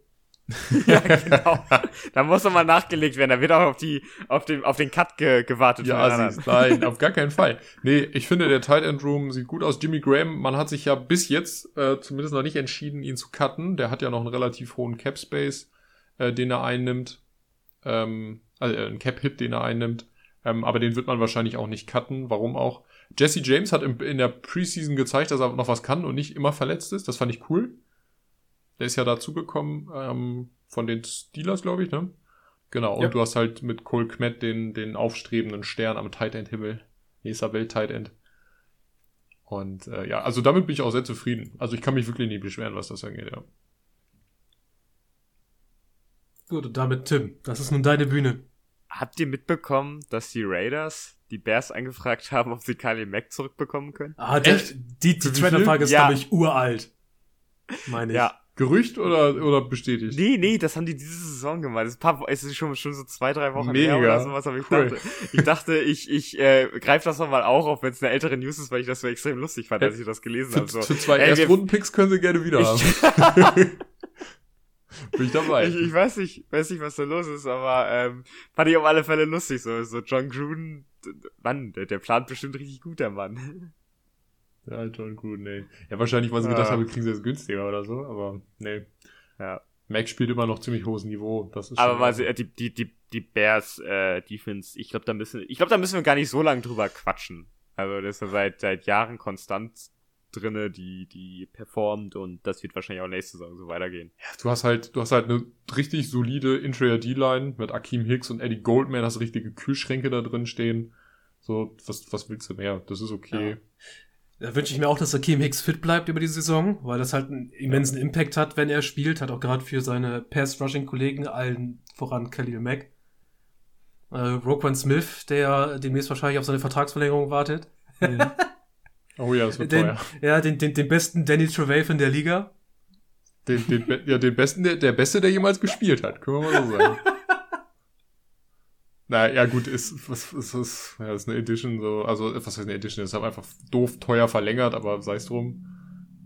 ja, genau. Da muss nochmal nachgelegt werden. Da wird auch auf, die, auf, den, auf den Cut ge gewartet. Ja, sie, nein, auf gar keinen Fall. Nee, ich finde, der Tight End Room sieht gut aus. Jimmy Graham, man hat sich ja bis jetzt äh, zumindest noch nicht entschieden, ihn zu cutten. Der hat ja noch einen relativ hohen Cap Space, äh, den er einnimmt. Ähm, also äh, einen Cap Hit, den er einnimmt. Ähm, aber den wird man wahrscheinlich auch nicht cutten. Warum auch? Jesse James hat im, in der Preseason gezeigt, dass er noch was kann und nicht immer verletzt ist. Das fand ich cool. Der ist ja dazugekommen ähm, von den Steelers, glaube ich, ne? Genau, und ja. du hast halt mit Cole Kmet den, den aufstrebenden Stern am Tight End Himmel. Nächster Welt Tight End. Und äh, ja, also damit bin ich auch sehr zufrieden. Also ich kann mich wirklich nie beschweren, was das angeht, ja. Gut, und damit Tim, das ist nun deine Bühne. Habt ihr mitbekommen, dass die Raiders die Bears angefragt haben, ob sie Kylie Mack zurückbekommen können? Ah, der, Echt? die, die Trainerfrage ist, ja. glaube ich, uralt. Meine ich. Ja, Gerücht oder, oder bestätigt? Nee, nee, das haben die diese Saison gemacht. Das ist, paar, es ist schon, schon so zwei, drei Wochen Mega. her oder sowas, aber ich cool. dachte, ich dachte, ich, ich äh, greife das nochmal auch auf, wenn es eine ältere News ist, weil ich das so extrem lustig fand, als ich das gelesen habe. So, für zwei Erstrunden-Picks können sie gerne wieder haben. Bin ich dabei. Ich, ich, weiß nicht, weiß nicht, was da los ist, aber ähm, fand ich auf alle Fälle lustig. So, so John Gruden, Mann, der, der plant bestimmt richtig gut, der Mann. Ja, John Gruden, ey. Ja, wahrscheinlich, weil sie gedacht haben, wir kriegen sie jetzt günstiger oder so, aber nee. Ja. Mac spielt immer noch ziemlich hohes Niveau. Das ist aber weil sie, äh, die, die, die, die Bears äh, Defense, ich glaube, da müssen, ich glaube, da müssen wir gar nicht so lange drüber quatschen. Also das ist ja seit, seit Jahren konstant drinne, die, die performt und das wird wahrscheinlich auch nächste Saison so weitergehen. Ja, du hast halt, du hast halt eine richtig solide Interior D-Line mit Akeem Hicks und Eddie Goldman, hast richtige Kühlschränke da drin stehen. So, was, was willst du mehr? Das ist okay. Ja. Da wünsche ich mir auch, dass Akeem Hicks fit bleibt über die Saison, weil das halt einen immensen Impact hat, wenn er spielt. Hat auch gerade für seine Pass-Rushing-Kollegen, allen voran Khalil Mack. Äh, Roquan Smith, der demnächst wahrscheinlich auf seine Vertragsverlängerung wartet. Mhm. Oh ja, das wird den, teuer. Ja, den, den, den besten Danny Trevathan der Liga. Den, den, ja, den besten, der, der Beste, der jemals gespielt hat, können wir mal so sagen. Na ja, gut, ist, was, ist, ist, ja, ist eine Edition so, also, was heißt eine Edition? Ist halt einfach doof teuer verlängert, aber sei es drum.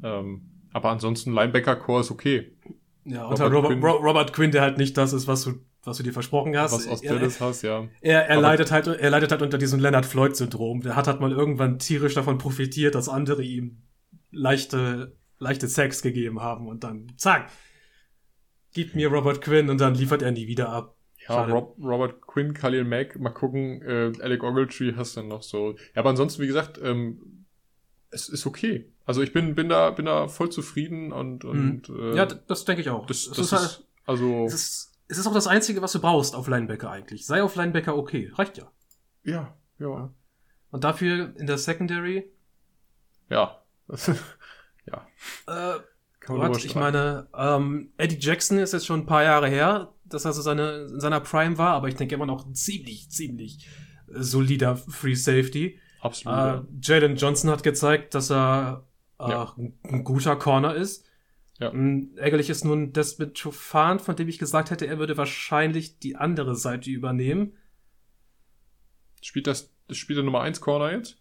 Ähm, aber ansonsten Linebacker-Core ist okay. Ja, unter Robert, Robert, Quinn, Robert Quinn, der halt nicht das ist, was du, was du dir versprochen hast. Was aus Dallas hast, ja. Er, er leidet halt, er leidet halt unter diesem Leonard Floyd-Syndrom. Der hat halt mal irgendwann tierisch davon profitiert, dass andere ihm leichte, leichte Sex gegeben haben und dann, zack, gib mir Robert Quinn und dann liefert er nie wieder ab. Ja, Rob, Robert Quinn, Khalil Mack, mal gucken, äh, Alec Ogletree hast du dann noch so. Ja, aber ansonsten, wie gesagt, ähm, es ist okay. Also ich bin, bin da, bin da voll zufrieden und, und mhm. äh, Ja, das denke ich auch. Das, das, das ist, halt, also. Es ist, es ist auch das Einzige, was du brauchst auf Linebacker eigentlich. Sei auf Linebacker okay. Reicht ja. Ja, ja. Und dafür in der Secondary? Ja. ja. Äh, Gott, ich meine, ähm, Eddie Jackson ist jetzt schon ein paar Jahre her, dass er so seine, in seiner Prime war, aber ich denke immer noch ziemlich, ziemlich äh, solider Free Safety. Absolut. Äh, ja. Jalen Johnson hat gezeigt, dass er äh, ja. ein, ein, guter Corner ist. Ja. Ärgerlich ist nun das mit Chofan, von dem ich gesagt hätte, er würde wahrscheinlich die andere Seite übernehmen. Spielt das, spielt er Nummer 1 Corner jetzt?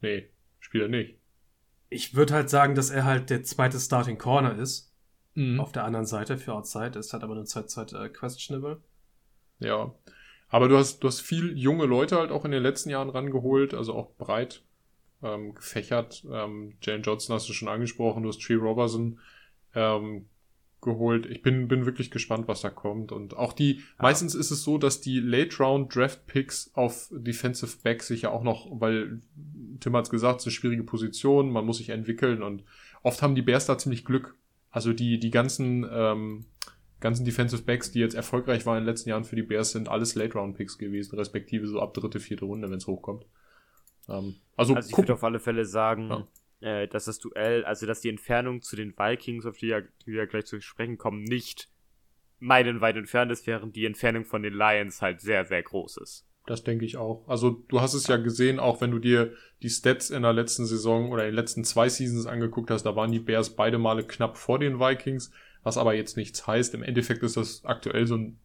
Nee, spielt er nicht. Ich würde halt sagen, dass er halt der zweite Starting Corner ist. Mhm. Auf der anderen Seite für Outside. Ist halt aber eine Zeit, Zeit äh, questionable. Ja. Aber du hast, du hast viel junge Leute halt auch in den letzten Jahren rangeholt, also auch breit ähm, gefächert. Ähm, Jane Johnson hast du schon angesprochen, du hast Tree Robertson ähm, geholt. Ich bin, bin wirklich gespannt, was da kommt. Und auch die, ja. meistens ist es so, dass die Late Round Draft Picks auf Defensive Back sich ja auch noch, weil Tim hat's gesagt, es ist eine schwierige Position, man muss sich entwickeln und oft haben die Bears da ziemlich Glück. Also die, die ganzen, ähm, ganzen Defensive Backs, die jetzt erfolgreich waren in den letzten Jahren für die Bears, sind alles Late Round Picks gewesen, respektive so ab dritte, vierte Runde, wenn es hochkommt. Ähm, also, also ich würde auf alle Fälle sagen, ja. äh, dass das Duell, also dass die Entfernung zu den Vikings, auf die, ja, die ja gleich zu sprechen kommen, nicht meilenweit entfernt ist, während die Entfernung von den Lions halt sehr, sehr groß ist. Das denke ich auch. Also du hast es ja gesehen, auch wenn du dir die Stats in der letzten Saison oder in den letzten zwei Seasons angeguckt hast, da waren die Bears beide Male knapp vor den Vikings, was aber jetzt nichts heißt. Im Endeffekt ist das aktuell so ein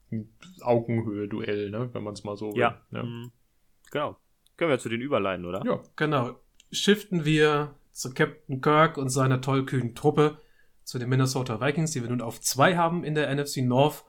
Augenhöhe-Duell, ne? wenn man es mal so will. Ja, ja. Mhm. genau. Können wir zu den überleiten, oder? Ja. Genau. Shiften wir zu Captain Kirk und seiner tollkühnen Truppe zu den Minnesota Vikings, die wir nun auf zwei haben in der NFC North.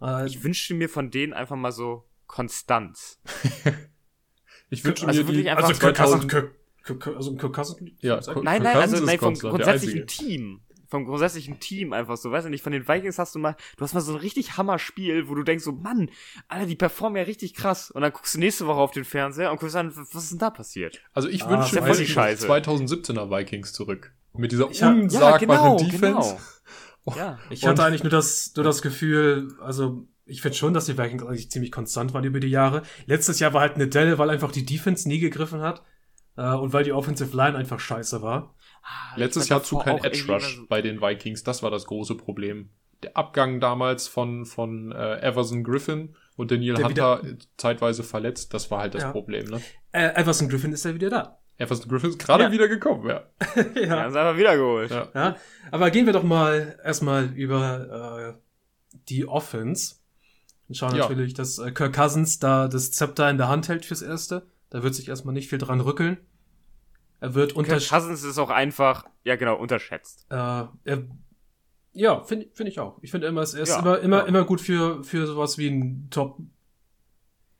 Äh, ich wünschte mir von denen einfach mal so Konstanz. ich wünsche also mir wirklich die, einfach also Kirk Kirk, Kirk, also Kirk Cousins, ja, nein, nein, also nein, vom grundsätzlichen Team vom grundsätzlichen Team einfach so, weißt du nicht, von den Vikings hast du mal, du hast mal so ein richtig Hammer-Spiel, wo du denkst so, Mann, Alter, die performen ja richtig krass. Und dann guckst du nächste Woche auf den Fernseher und guckst an, was ist denn da passiert? Also ich ah, wünsche mir die 2017er Vikings zurück. Mit dieser hab, unsagbaren ja, genau, Defense. Genau. ja. Ich hatte eigentlich nur das, nur das Gefühl, also ich finde schon, dass die Vikings eigentlich ziemlich konstant waren über die Jahre. Letztes Jahr war halt eine Delle, weil einfach die Defense nie gegriffen hat. Äh, und weil die Offensive Line einfach scheiße war. Ah, Letztes Jahr zu kein Edge Rush so bei den Vikings, das war das große Problem. Der Abgang damals von, von äh, Everson Griffin und Daniel der Hunter wieder, zeitweise verletzt, das war halt das ja. Problem, ne? Äh, Everson Griffin ist ja wieder da. Everson Griffin ist gerade ja. wieder gekommen, ja. ja. Wir haben es einfach wiedergeholt. Ja. ja. Aber gehen wir doch mal erstmal über äh, die Offense. Und schauen ja. natürlich, dass äh, Kirk Cousins da das Zepter in der Hand hält fürs Erste. Da wird sich erstmal nicht viel dran rückeln. Er wird unterschätzt. Cousins ist auch einfach, ja genau, unterschätzt. Äh, er, ja, finde find ich auch. Ich finde immer, er ist ja, immer, immer, ja. immer gut für, für sowas wie ein Top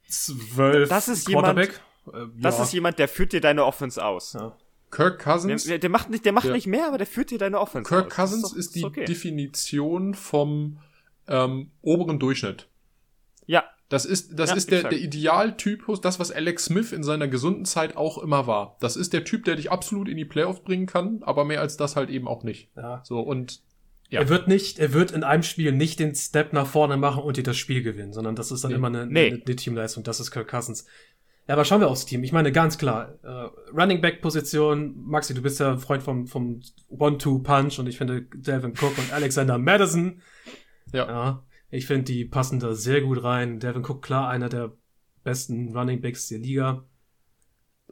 12 das ist Quarterback. Jemand, äh, das ist jemand, der führt dir deine Offense aus. Ja. Kirk Cousins. Der, der, macht nicht, der macht nicht mehr, aber der führt dir deine Offense Kirk aus. Cousins ist, doch, ist die okay. Definition vom ähm, oberen Durchschnitt. Ja, das ist, das ja, ist der, der Idealtypus, das, was Alex Smith in seiner gesunden Zeit auch immer war. Das ist der Typ, der dich absolut in die Playoffs bringen kann, aber mehr als das halt eben auch nicht. Ja. So, und, ja. Er wird nicht, er wird in einem Spiel nicht den Step nach vorne machen und dir das Spiel gewinnen, sondern das ist dann nee. immer eine, nee. eine, eine, Teamleistung. Das ist Kirk Cousins. Ja, aber schauen wir aufs Team. Ich meine, ganz klar, äh, Running Back Position, Maxi, du bist ja Freund vom, vom One-Two-Punch und ich finde Delvin Cook und Alexander Madison. Ja. ja ich finde, die passen da sehr gut rein. Devin Cook, klar, einer der besten Running Backs der Liga.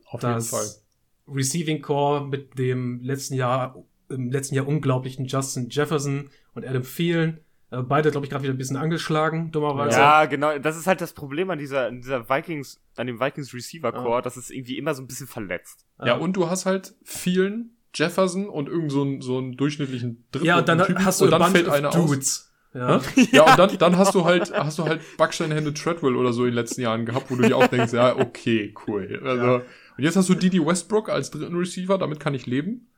Auf das jeden Fall. Receiving Core mit dem letzten Jahr, im letzten Jahr unglaublichen Justin Jefferson und Adam Thielen. Äh, beide, glaube ich, gerade wieder ein bisschen angeschlagen, dummerweise. Ja, genau. Das ist halt das Problem an dieser, an dieser Vikings, an dem Vikings Receiver Core, ja. dass es irgendwie immer so ein bisschen verletzt. Ja, und du hast halt vielen Jefferson und irgend so einen, so einen durchschnittlichen dritten Ja, und dann Typen, hast du und dann fällt einer Dudes. aus. Ja, ja und dann, dann hast du halt, hast du halt Backsteinhände Treadwell oder so in den letzten Jahren gehabt, wo du dir auch denkst, ja, okay, cool. Also, ja. und jetzt hast du Didi Westbrook als dritten Receiver, damit kann ich leben.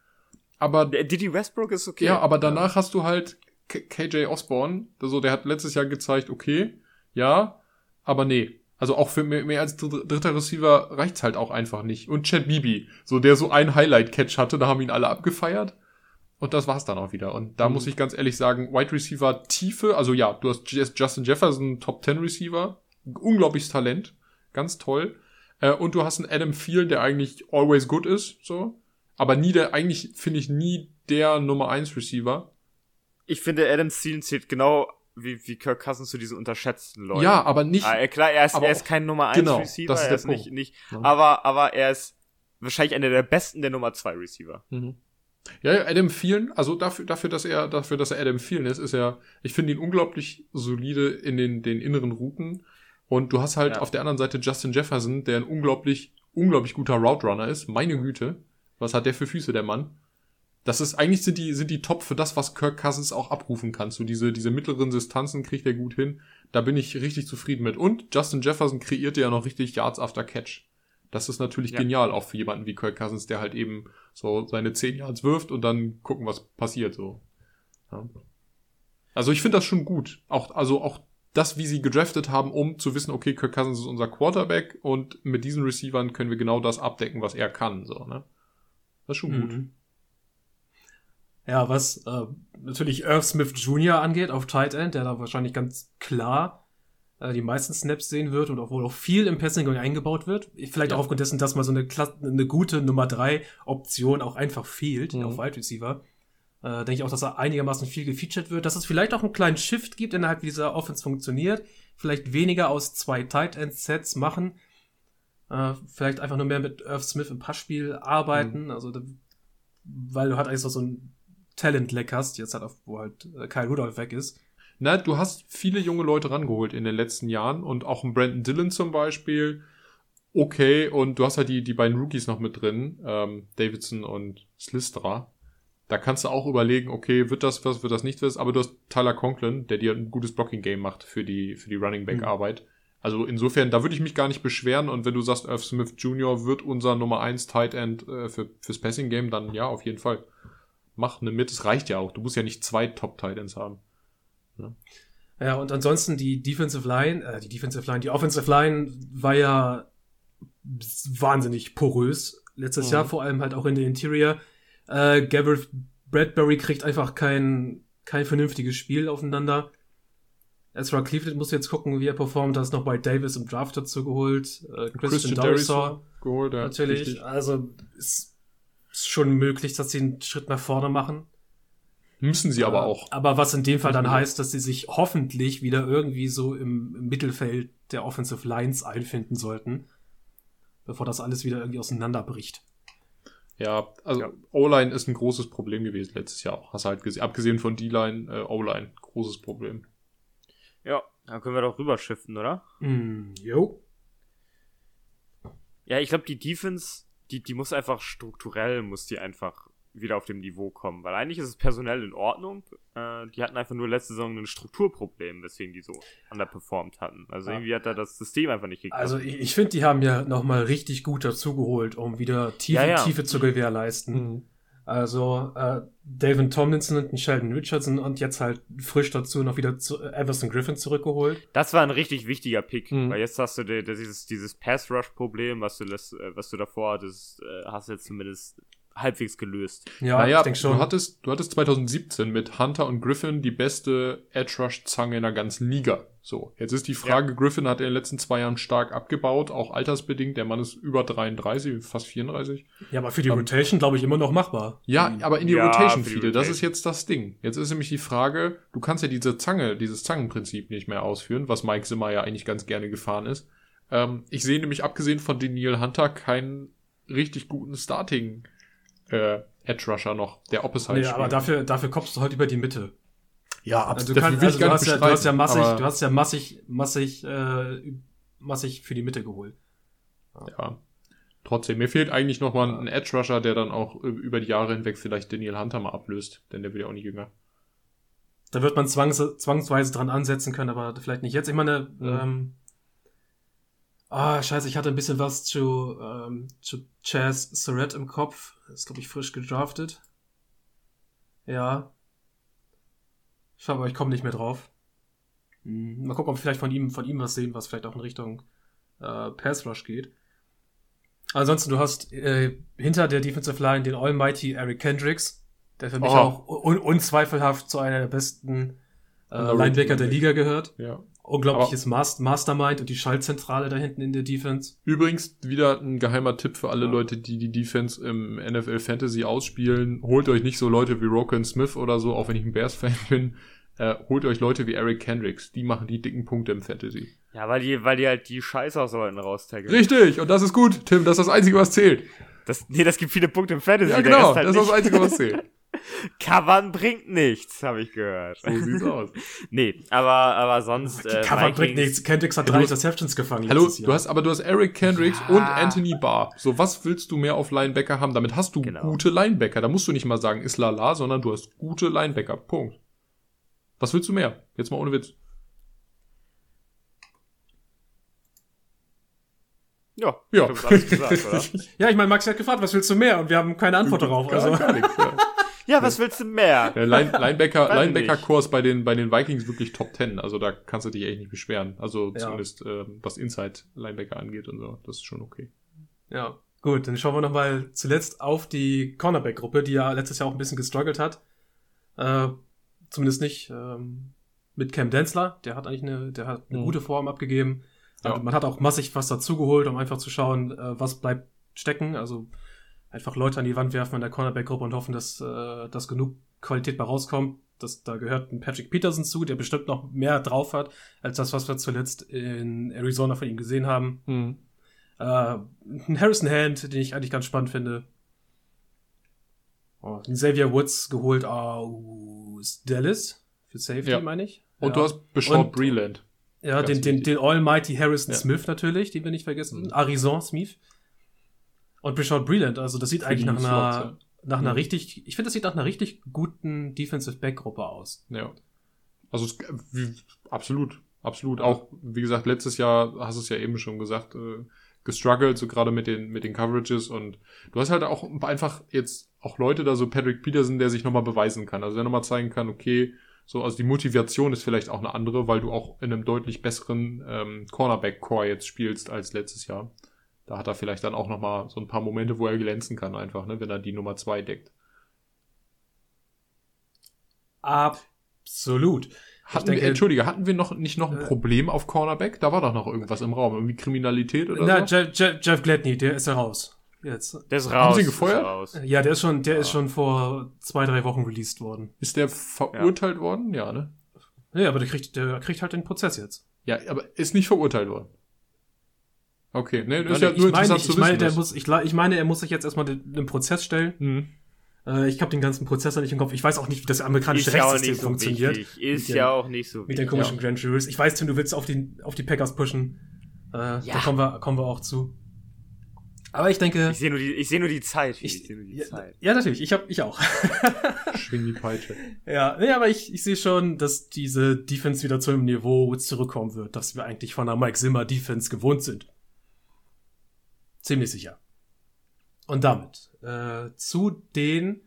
Aber. Didi Westbrook ist okay. Ja, aber danach hast du halt K KJ Osborne, also der hat letztes Jahr gezeigt, okay, ja, aber nee. Also auch für mehr, mehr als dritter Receiver reicht's halt auch einfach nicht. Und Chad Bibi, so der so ein Highlight-Catch hatte, da haben ihn alle abgefeiert. Und das war's dann auch wieder. Und da mhm. muss ich ganz ehrlich sagen, Wide Receiver Tiefe, also ja, du hast Justin Jefferson, Top 10 Receiver, unglaubliches Talent, ganz toll. Äh, und du hast einen Adam Thielen, der eigentlich always good ist, so. Aber nie der, eigentlich finde ich nie der Nummer 1 Receiver. Ich finde, Adam Thielen zählt genau wie, wie Kirk Cousins zu diesen unterschätzten Leuten. Ja, aber nicht. Ah, klar, er ist, er ist kein Nummer 1 genau, Receiver, das ist er ist nicht, nicht ja. aber, aber er ist wahrscheinlich einer der besten der Nummer 2 Receiver. Mhm. Ja, Adam Thielen, also dafür, dafür, dass er, dafür, dass er Adam Thielen ist, ist er, ich finde ihn unglaublich solide in den, den inneren Routen. Und du hast halt ja. auf der anderen Seite Justin Jefferson, der ein unglaublich, unglaublich guter Route Runner ist. Meine Güte. Was hat der für Füße, der Mann? Das ist, eigentlich sind die, sind die top für das, was Kirk Cousins auch abrufen kann. So diese, diese mittleren Distanzen kriegt er gut hin. Da bin ich richtig zufrieden mit. Und Justin Jefferson kreierte ja noch richtig Yards after Catch. Das ist natürlich ja. genial, auch für jemanden wie Kirk Cousins, der halt eben so seine 10 Yards wirft und dann gucken, was passiert, so. Ja. Also ich finde das schon gut. Auch, also auch das, wie sie gedraftet haben, um zu wissen, okay, Kirk Cousins ist unser Quarterback und mit diesen Receivern können wir genau das abdecken, was er kann, so, ne? Das ist schon mhm. gut. Ja, was äh, natürlich Irv Smith Jr. angeht auf Tight End, der da wahrscheinlich ganz klar äh, die meisten Snaps sehen wird und obwohl auch viel im Passing eingebaut wird. Vielleicht ja. auch aufgrund dessen, dass mal so eine, Kla eine gute Nummer 3 Option auch einfach fehlt mhm. auf Wide Receiver. Äh, denke ich auch, dass er einigermaßen viel gefeatured wird, dass es vielleicht auch einen kleinen Shift gibt innerhalb dieser Offense funktioniert. Vielleicht weniger aus zwei Tight End Sets machen. Äh, vielleicht einfach nur mehr mit Irv Smith im Passspiel arbeiten. Mhm. Also, weil du halt eigentlich so ein Talent-Leck hast, jetzt halt, auf, wo halt äh, Kyle Rudolph weg ist. Na, du hast viele junge Leute rangeholt in den letzten Jahren und auch ein Brandon Dillon zum Beispiel. Okay, und du hast halt die, die beiden Rookies noch mit drin, ähm, Davidson und Slistra. Da kannst du auch überlegen, okay, wird das was, wird das nicht was, aber du hast Tyler Conklin, der dir ein gutes Blocking-Game macht für die, für die Running Back-Arbeit. Mhm. Also insofern, da würde ich mich gar nicht beschweren und wenn du sagst, Irv Smith Jr. wird unser Nummer 1 Tight End äh, für, fürs Passing-Game, dann ja, auf jeden Fall mach eine mit, es reicht ja auch. Du musst ja nicht zwei Top-Titans haben. Ja. ja, und ansonsten die Defensive Line, äh, die Defensive Line, die Offensive Line war ja wahnsinnig porös letztes mhm. Jahr, vor allem halt auch in der Interior. Äh, Gareth Bradbury kriegt einfach kein, kein vernünftiges Spiel aufeinander. Ezra Cleveland muss jetzt gucken, wie er performt. Da ist noch bei Davis im Draft dazu geholt. Äh, Christian, Christian Darrisaw geholt, ja, natürlich. Richtig. Also ist ist schon möglich, dass sie einen Schritt nach vorne machen. Müssen sie aber auch. Aber was in dem Fall dann heißt, dass sie sich hoffentlich wieder irgendwie so im, im Mittelfeld der Offensive Lines einfinden sollten, bevor das alles wieder irgendwie auseinanderbricht. Ja, also ja. O-Line ist ein großes Problem gewesen letztes Jahr auch. Hast du halt gesehen, abgesehen von D-Line, äh, O-Line, großes Problem. Ja, dann können wir doch rüberschiffen, oder? Mm, jo. Ja, ich glaube, die Defense die, die muss einfach strukturell, muss die einfach wieder auf dem Niveau kommen. Weil eigentlich ist es personell in Ordnung. Äh, die hatten einfach nur letzte Saison ein Strukturproblem, weswegen die so underperformed hatten. Also ja. irgendwie hat da das System einfach nicht geklappt. Also ich, ich finde, die haben ja nochmal richtig gut dazugeholt, um wieder Tiefe, ja, ja. Tiefe zu gewährleisten. Mhm. Also äh, David Tomlinson und Sheldon Richardson und jetzt halt frisch dazu noch wieder zu, äh, Everson Griffin zurückgeholt. Das war ein richtig wichtiger Pick, mhm. weil jetzt hast du dieses, dieses Pass-Rush-Problem, was du, das, äh, was du davor hattest, äh, hast du jetzt zumindest halbwegs gelöst. Ja, naja, ich denke schon. Du hattest, du hattest 2017 mit Hunter und Griffin die beste Edge Rush Zange in der ganzen Liga. So, jetzt ist die Frage, ja. Griffin hat in den letzten zwei Jahren stark abgebaut, auch altersbedingt. Der Mann ist über 33, fast 34. Ja, aber für die um, Rotation glaube ich immer noch machbar. Ja, aber in die ja, Rotation viele, das ist jetzt das Ding. Jetzt ist nämlich die Frage, du kannst ja diese Zange, dieses Zangenprinzip nicht mehr ausführen, was Mike Zimmer ja eigentlich ganz gerne gefahren ist. Ähm, ich sehe nämlich abgesehen von Daniel Hunter keinen richtig guten Starting äh, Edge Rusher noch, der Opposite nee, aber dafür, dafür kommst du halt über die Mitte. Ja, absolut. Also du, also du, hast ja, du hast ja massig, du hast ja massig, massig, äh, massig für die Mitte geholt. Ja. ja. Trotzdem, mir fehlt eigentlich noch mal ein Edge Rusher, der dann auch über die Jahre hinweg vielleicht Daniel Hunter mal ablöst, denn der wird ja auch nicht jünger. Da wird man zwangs zwangsweise dran ansetzen können, aber vielleicht nicht jetzt. Ich meine, mhm. ähm, Ah, scheiße, ich hatte ein bisschen was zu, ähm, zu Chaz Surratt im Kopf. Ist, glaube ich, frisch gedraftet. Ja. Ich aber ich komme nicht mehr drauf. Hm, mal gucken, ob wir vielleicht von ihm, von ihm was sehen, was vielleicht auch in Richtung äh, Pass Rush geht. Ansonsten, du hast äh, hinter der Defensive Line den Almighty Eric Kendricks, der für mich oh. auch un unzweifelhaft zu einer der besten äh, Linebacker der Liga gehört. Ja. Unglaubliches Master Mastermind und die Schaltzentrale da hinten in der Defense. Übrigens wieder ein geheimer Tipp für alle ja. Leute, die die Defense im NFL Fantasy ausspielen. Holt euch nicht so Leute wie Roken Smith oder so, auch wenn ich ein Bears-Fan bin. Äh, holt euch Leute wie Eric Kendricks. Die machen die dicken Punkte im Fantasy. Ja, weil die, weil die halt die Scheiße aus Leuten raustaggen. Richtig, und das ist gut, Tim. Das ist das Einzige, was zählt. Das, nee, das gibt viele Punkte im Fantasy. Ja, genau, halt das ist das Einzige, was zählt. Covern bringt nichts, habe ich gehört. So sieht's aus. nee, aber, aber sonst. Äh, Covern bringt nichts. Kendricks hat drei Interceptions gefangen. Hallo, du hast, aber du hast Eric Kendricks ja. und Anthony Barr. So, was willst du mehr auf Linebacker haben? Damit hast du genau. gute Linebacker. Da musst du nicht mal sagen, ist lala, sondern du hast gute Linebacker. Punkt. Was willst du mehr? Jetzt mal ohne Witz. Ja, ja. Gesagt, ja, ich meine, Max hat gefragt, was willst du mehr? Und wir haben keine Antwort darauf. Gar, also. gar nichts, ja. Ja, was willst du mehr? Der Line, Linebacker, Linebacker-Kurs bei den, bei den Vikings wirklich Top 10. Also da kannst du dich echt nicht beschweren. Also ja. zumindest äh, was Inside-Linebacker angeht und so. Das ist schon okay. Ja, gut. Dann schauen wir nochmal zuletzt auf die Cornerback-Gruppe, die ja letztes Jahr auch ein bisschen gestruggelt hat. Äh, zumindest nicht ähm, mit Cam Densler. Der hat eigentlich eine, der hat eine mhm. gute Form abgegeben. Ja. Man hat auch massig was dazugeholt, um einfach zu schauen, äh, was bleibt stecken. Also einfach Leute an die Wand werfen in der Cornerback-Gruppe und hoffen, dass, äh, dass genug Qualität bei rauskommt. Das, da gehört ein Patrick Peterson zu, der bestimmt noch mehr drauf hat, als das, was wir zuletzt in Arizona von ihm gesehen haben. Mhm. Äh, ein Harrison Hand, den ich eigentlich ganz spannend finde. Oh, Xavier Woods geholt aus Dallas für Safety, ja. meine ich. Und ja. du hast Beshaw Breland. Ja, den, den, den Almighty Harrison ja. Smith natürlich, den wir nicht vergessen. Mhm. Arizon Smith. Und Brishard Breland, also das sieht eigentlich nach einer, Slots, ja. nach einer mhm. richtig, ich finde, das sieht nach einer richtig guten Defensive Back Gruppe aus. Ja. Also es, wie, absolut, absolut. Auch, wie gesagt, letztes Jahr hast du es ja eben schon gesagt, äh, gestruggelt, so gerade mit den, mit den Coverages und du hast halt auch einfach jetzt auch Leute da, so Patrick Peterson, der sich nochmal beweisen kann. Also der nochmal zeigen kann, okay, so, also die Motivation ist vielleicht auch eine andere, weil du auch in einem deutlich besseren ähm, Cornerback-Core jetzt spielst als letztes Jahr. Da hat er vielleicht dann auch nochmal so ein paar Momente, wo er glänzen kann, einfach, ne, wenn er die Nummer zwei deckt. Absolut. Hatten denke, wir, Entschuldige, hatten wir noch nicht noch ein äh, Problem auf Cornerback? Da war doch noch irgendwas im Raum, irgendwie Kriminalität oder na, so? Jeff, Jeff, Jeff Gladney, der ist ja raus. Jetzt. Der ist raus. Haben sie ihn gefeuert? Ja, der ist schon, der ja. ist schon vor zwei, drei Wochen released worden. Ist der verurteilt ja. worden? Ja, ne? Ja, aber der kriegt, der kriegt halt den Prozess jetzt. Ja, aber ist nicht verurteilt worden. Okay, ne, ist ja nur interessant meine, zu wissen. Meine, der muss, ich, ich meine, er muss sich jetzt erstmal den, den Prozess stellen. Mhm. Äh, ich habe den ganzen Prozess nicht im Kopf. Ich weiß auch nicht, wie das amerikanische ist Rechtssystem so funktioniert. Wichtig. Ist ja auch nicht so wichtig. Mit den komischen ja. Grand Juries. Ich weiß, Tim, du willst auf, die, auf die Packers pushen. Äh, ja. Da kommen wir, kommen wir auch zu. Aber ich denke. Ich sehe nur, die, ich seh nur die Zeit. Ich, ich sehe nur die ja, Zeit. Ja, natürlich. Ich, hab, ich auch. Schwing die Peitsche. Ja, nee, aber ich, ich sehe schon, dass diese Defense wieder zu einem Niveau zurückkommen wird, dass wir eigentlich von einer Mike Zimmer Defense gewohnt sind. Ziemlich sicher. Und damit äh, zu den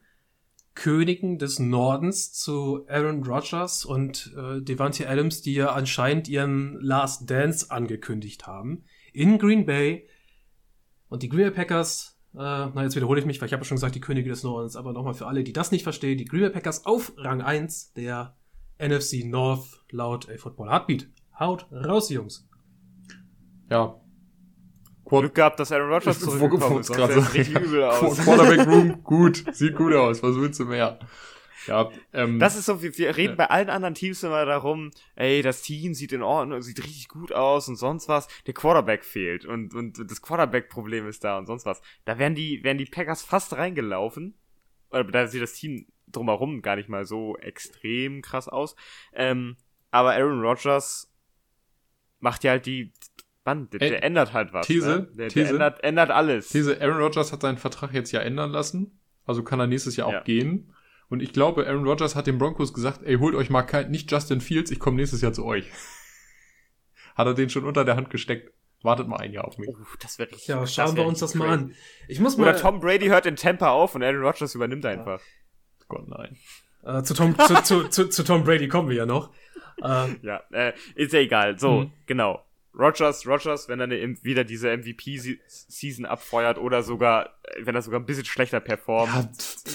Königen des Nordens, zu Aaron Rodgers und äh, Devante Adams, die ja anscheinend ihren Last Dance angekündigt haben. In Green Bay und die Green Bay Packers, äh, na jetzt wiederhole ich mich, weil ich habe schon gesagt, die Könige des Nordens, aber nochmal für alle, die das nicht verstehen, die Green Bay Packers auf Rang 1 der NFC North laut A Football Heartbeat. Haut raus, Jungs. Ja. Glück gehabt, dass Aaron Rodgers zurückgekommen ist. Sonst so, richtig übel aus. Quarterback Room, gut. Sieht gut aus. Was willst du mehr? Ja, ähm, das ist so, wir, wir reden ja. bei allen anderen Teams immer darum, ey, das Team sieht in Ordnung, sieht richtig gut aus und sonst was. Der Quarterback fehlt und, und das Quarterback-Problem ist da und sonst was. Da wären die, wären die Packers fast reingelaufen. Oder da sieht das Team drumherum gar nicht mal so extrem krass aus. Ähm, aber Aaron Rodgers macht ja halt die, Mann, der, der ändert halt was. These, ne? der, These, der ändert, ändert alles. These, Aaron Rodgers hat seinen Vertrag jetzt ja ändern lassen. Also kann er nächstes Jahr auch ja. gehen. Und ich glaube, Aaron Rodgers hat den Broncos gesagt, ey, holt euch mal kein, nicht Justin Fields, ich komme nächstes Jahr zu euch. hat er den schon unter der Hand gesteckt. Wartet mal ein Jahr auf mich. Oh, das wird richtig. Ja, schauen wir uns das mal an. Ich muss mal. Oder Tom Brady hört in Tampa auf und Aaron Rodgers übernimmt einfach. Gott, nein. Äh, zu, Tom, zu, zu, zu, zu, Tom Brady kommen wir ja noch. Äh, ja, äh, ist ja egal. So, hm. genau. Rogers, Rogers, wenn er eine, wieder diese MVP-Season abfeuert oder sogar, wenn er sogar ein bisschen schlechter performt.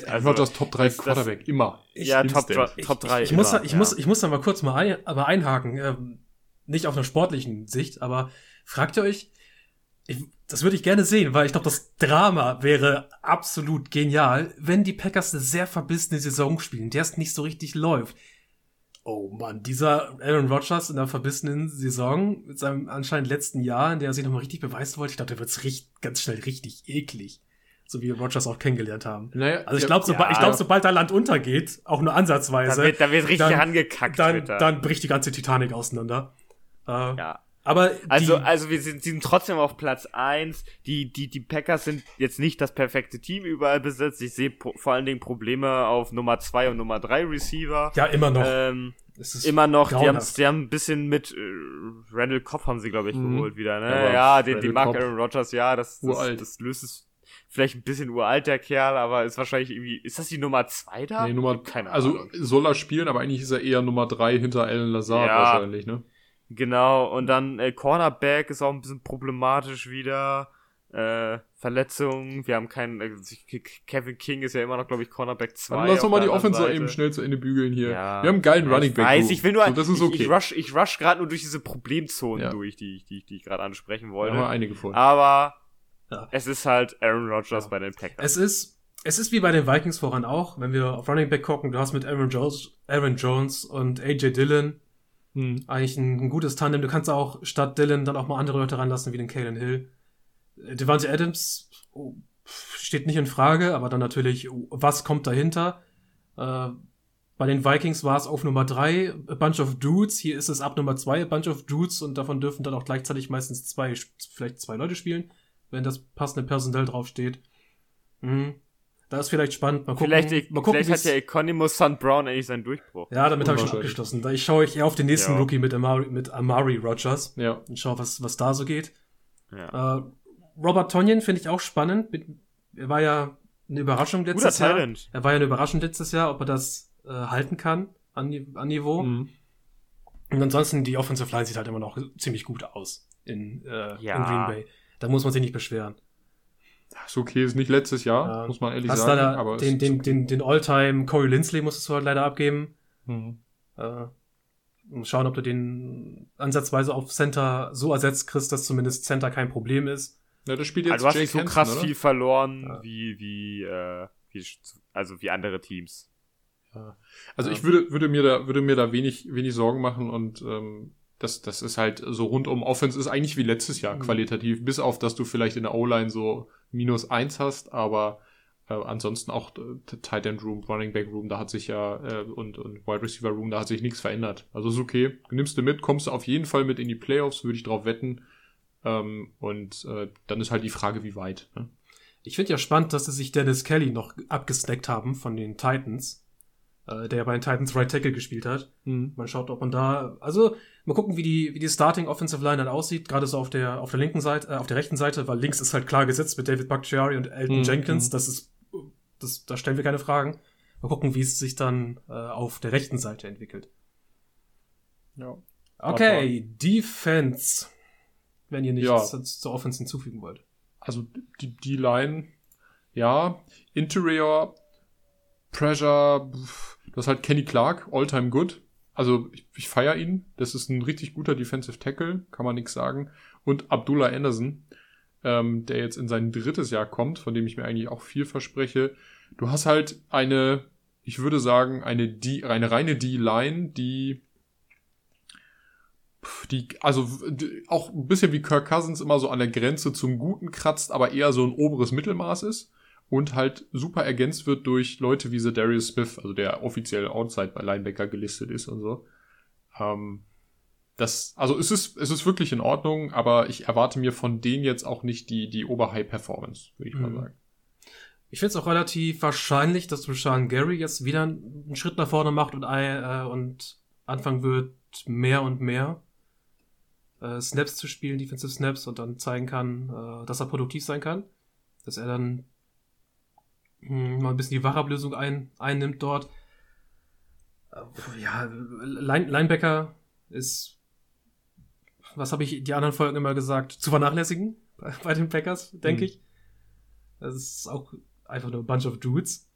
Ja, also, Rogers Top 3 Quarterback, immer. Ich, ja, Top, Top 3. Ich, ich, muss, ich, ja. muss, ich muss da mal kurz mal ein, aber einhaken. Ähm, nicht auf einer sportlichen Sicht, aber fragt ihr euch, ich, das würde ich gerne sehen, weil ich glaube, das Drama wäre absolut genial, wenn die Packers eine sehr verbissene Saison spielen, der es nicht so richtig läuft. Oh Mann, dieser Aaron Rodgers in der verbissenen Saison mit seinem anscheinend letzten Jahr, in der er sich nochmal richtig beweisen wollte, ich glaube, der wird's richtig, ganz schnell richtig eklig. So wie Rodgers auch kennengelernt haben. Naja, also ich glaube, sobald, ich glaub, sobald da Land untergeht, auch nur ansatzweise. Da wird, da wird richtig dann, angekackt. Dann, dann bricht die ganze Titanic auseinander. Äh, ja. Aber also, also wir sind, sind trotzdem auf Platz eins. Die, die, die Packers sind jetzt nicht das perfekte Team überall besetzt. Ich sehe vor allen Dingen Probleme auf Nummer zwei und Nummer drei Receiver. Ja, immer noch. Ähm, immer noch. Die haben, die haben ein bisschen mit äh, Randall Kopp haben sie, glaube ich, mhm. geholt wieder. Ne? Ja, ja den, die mag Aaron Rodgers, ja, das, das, das löst es vielleicht ein bisschen uralt, der Kerl, aber ist wahrscheinlich irgendwie, ist das die Nummer zwei da? Nee, Nummer, keine also Ahnung. Also soll er spielen, aber eigentlich ist er eher Nummer drei hinter Alan Lazard ja, wahrscheinlich, ne? Genau, und dann äh, Cornerback ist auch ein bisschen problematisch wieder. Äh, Verletzungen, wir haben keinen, äh, Kevin King ist ja immer noch, glaube ich, Cornerback 2. Dann lass doch mal die Offense eben schnell zu Ende bügeln hier. Ja. Wir haben einen geilen ja, Running Back. Weiß, ich will nur, so, das ist okay. ich, ich rush, ich rush gerade nur durch diese Problemzonen ja. durch, die, die, die ich gerade ansprechen wollte. Da haben wir einige gefunden. Aber es ist halt Aaron Rodgers bei den Packers. Es ist, es ist wie bei den Vikings voran auch, wenn wir auf Running Back gucken, du hast mit Aaron Jones, Aaron Jones und AJ Dillon hm. Eigentlich ein, ein, gutes Tandem. Du kannst auch statt Dylan dann auch mal andere Leute ranlassen, wie den Kalen Hill. Äh, Devante Adams oh, steht nicht in Frage, aber dann natürlich, was kommt dahinter? Äh, bei den Vikings war es auf Nummer drei a bunch of dudes. Hier ist es ab Nummer zwei a bunch of dudes und davon dürfen dann auch gleichzeitig meistens zwei, vielleicht zwei Leute spielen, wenn das passende Personell draufsteht. Mhm. Da ist vielleicht spannend. Mal gucken, vielleicht, mal gucken, vielleicht hat ja Economus St. Brown endlich seinen Durchbruch. Ja, damit habe ich schon abgeschlossen. Da ich schaue ich eher auf den nächsten ja. Rookie mit Amari, mit Amari Rogers. Ja. Und schaue, was, was da so geht. Ja. Äh, Robert Tonyan finde ich auch spannend. Er war ja eine Überraschung letztes Guter Jahr. Talent. Er war ja eine Überraschung letztes Jahr, ob er das äh, halten kann an, an Niveau. Mhm. Und ansonsten, die Offensive Line sieht halt immer noch ziemlich gut aus in, äh, ja. in Green Bay. Da muss man sich nicht beschweren. Ist okay, ist nicht letztes Jahr, ja. muss man ehrlich sagen. aber den, den, okay. den, den All-Time Corey Lindsley musstest du halt leider abgeben. Mhm. Äh, schauen, ob du den ansatzweise auf Center so ersetzt kriegst, dass zumindest Center kein Problem ist. Ja, das spielt jetzt also du hast Jake so krass oder? viel verloren ja. wie, wie, äh, wie, also wie andere Teams. Ja. Also ja. ich würde, würde mir da, würde mir da wenig, wenig Sorgen machen und ähm, das, das ist halt so rund um Offense ist eigentlich wie letztes Jahr mhm. qualitativ, bis auf, dass du vielleicht in der O-Line so minus eins hast, aber äh, ansonsten auch äh, Tight End Room, Running Back Room, da hat sich ja äh, und, und Wide Receiver Room, da hat sich nichts verändert. Also ist okay, nimmst du mit, kommst du auf jeden Fall mit in die Playoffs, würde ich drauf wetten. Ähm, und äh, dann ist halt die Frage, wie weit. Ne? Ich finde ja spannend, dass sie sich Dennis Kelly noch abgesnackt haben von den Titans äh, der bei den Titans Right Tackle gespielt hat. Mhm. Man schaut, ob man da, also mal gucken, wie die, wie die Starting Offensive Line dann aussieht, gerade so auf der, auf der linken Seite, äh, auf der rechten Seite, weil links ist halt klar gesetzt mit David Bakhtiari und Elton mhm. Jenkins, mhm. das ist, das, da stellen wir keine Fragen. Mal gucken, wie es sich dann äh, auf der rechten Seite entwickelt. Ja. Okay, Defense. Wenn ihr nichts ja. zur Offense hinzufügen wollt. Also die, die Line, ja. Interior, Pressure, Du hast halt Kenny Clark, all-time good. Also ich, ich feiere ihn. Das ist ein richtig guter Defensive Tackle, kann man nichts sagen. Und Abdullah Anderson, ähm, der jetzt in sein drittes Jahr kommt, von dem ich mir eigentlich auch viel verspreche. Du hast halt eine, ich würde sagen, eine, D, eine reine D-Line, die die, also die, auch ein bisschen wie Kirk Cousins immer so an der Grenze zum Guten kratzt, aber eher so ein oberes Mittelmaß ist und halt super ergänzt wird durch Leute wie The Darius Smith, also der offiziell Outside bei Linebacker gelistet ist und so. Ähm, das, also es ist, es ist wirklich in Ordnung, aber ich erwarte mir von denen jetzt auch nicht die, die Oberhigh-Performance, würde ich mhm. mal sagen. Ich finde es auch relativ wahrscheinlich, dass Rashawn Gary jetzt wieder einen Schritt nach vorne macht und, äh, und anfangen wird, mehr und mehr äh, Snaps zu spielen, Defensive Snaps, und dann zeigen kann, äh, dass er produktiv sein kann. Dass er dann mal ein bisschen die Wachablösung ein, einnimmt dort. Äh, ja, Line, Linebacker ist was habe ich die anderen Folgen immer gesagt, zu vernachlässigen bei, bei den Packers, denke mhm. ich. Das ist auch einfach nur a bunch of dudes.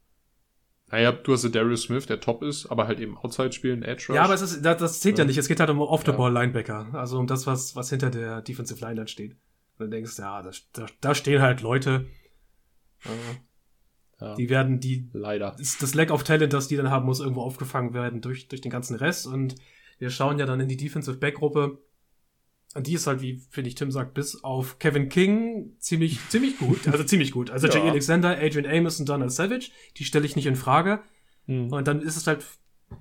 Naja, du hast Darius Smith, der top ist, aber halt eben Outside spielen, Edge Rush. Ja, aber es ist, das, das zählt ja. ja nicht. Es geht halt um Off-the-Ball-Linebacker. Also um das, was, was hinter der Defensive Line dann steht. Und du denkst, ja, da, da, da stehen halt Leute, äh, ja. die werden, die, leider. Das, das Lack of Talent, das die dann haben, muss irgendwo aufgefangen werden durch, durch den ganzen Rest. Und wir schauen ja dann in die Defensive Back-Gruppe. Und die ist halt, wie finde ich Tim sagt, bis auf Kevin King ziemlich, ziemlich gut. Also ziemlich gut. Also ja. Jay Alexander, Adrian Amos und Donald Savage, die stelle ich nicht in Frage. Mhm. Und dann ist es halt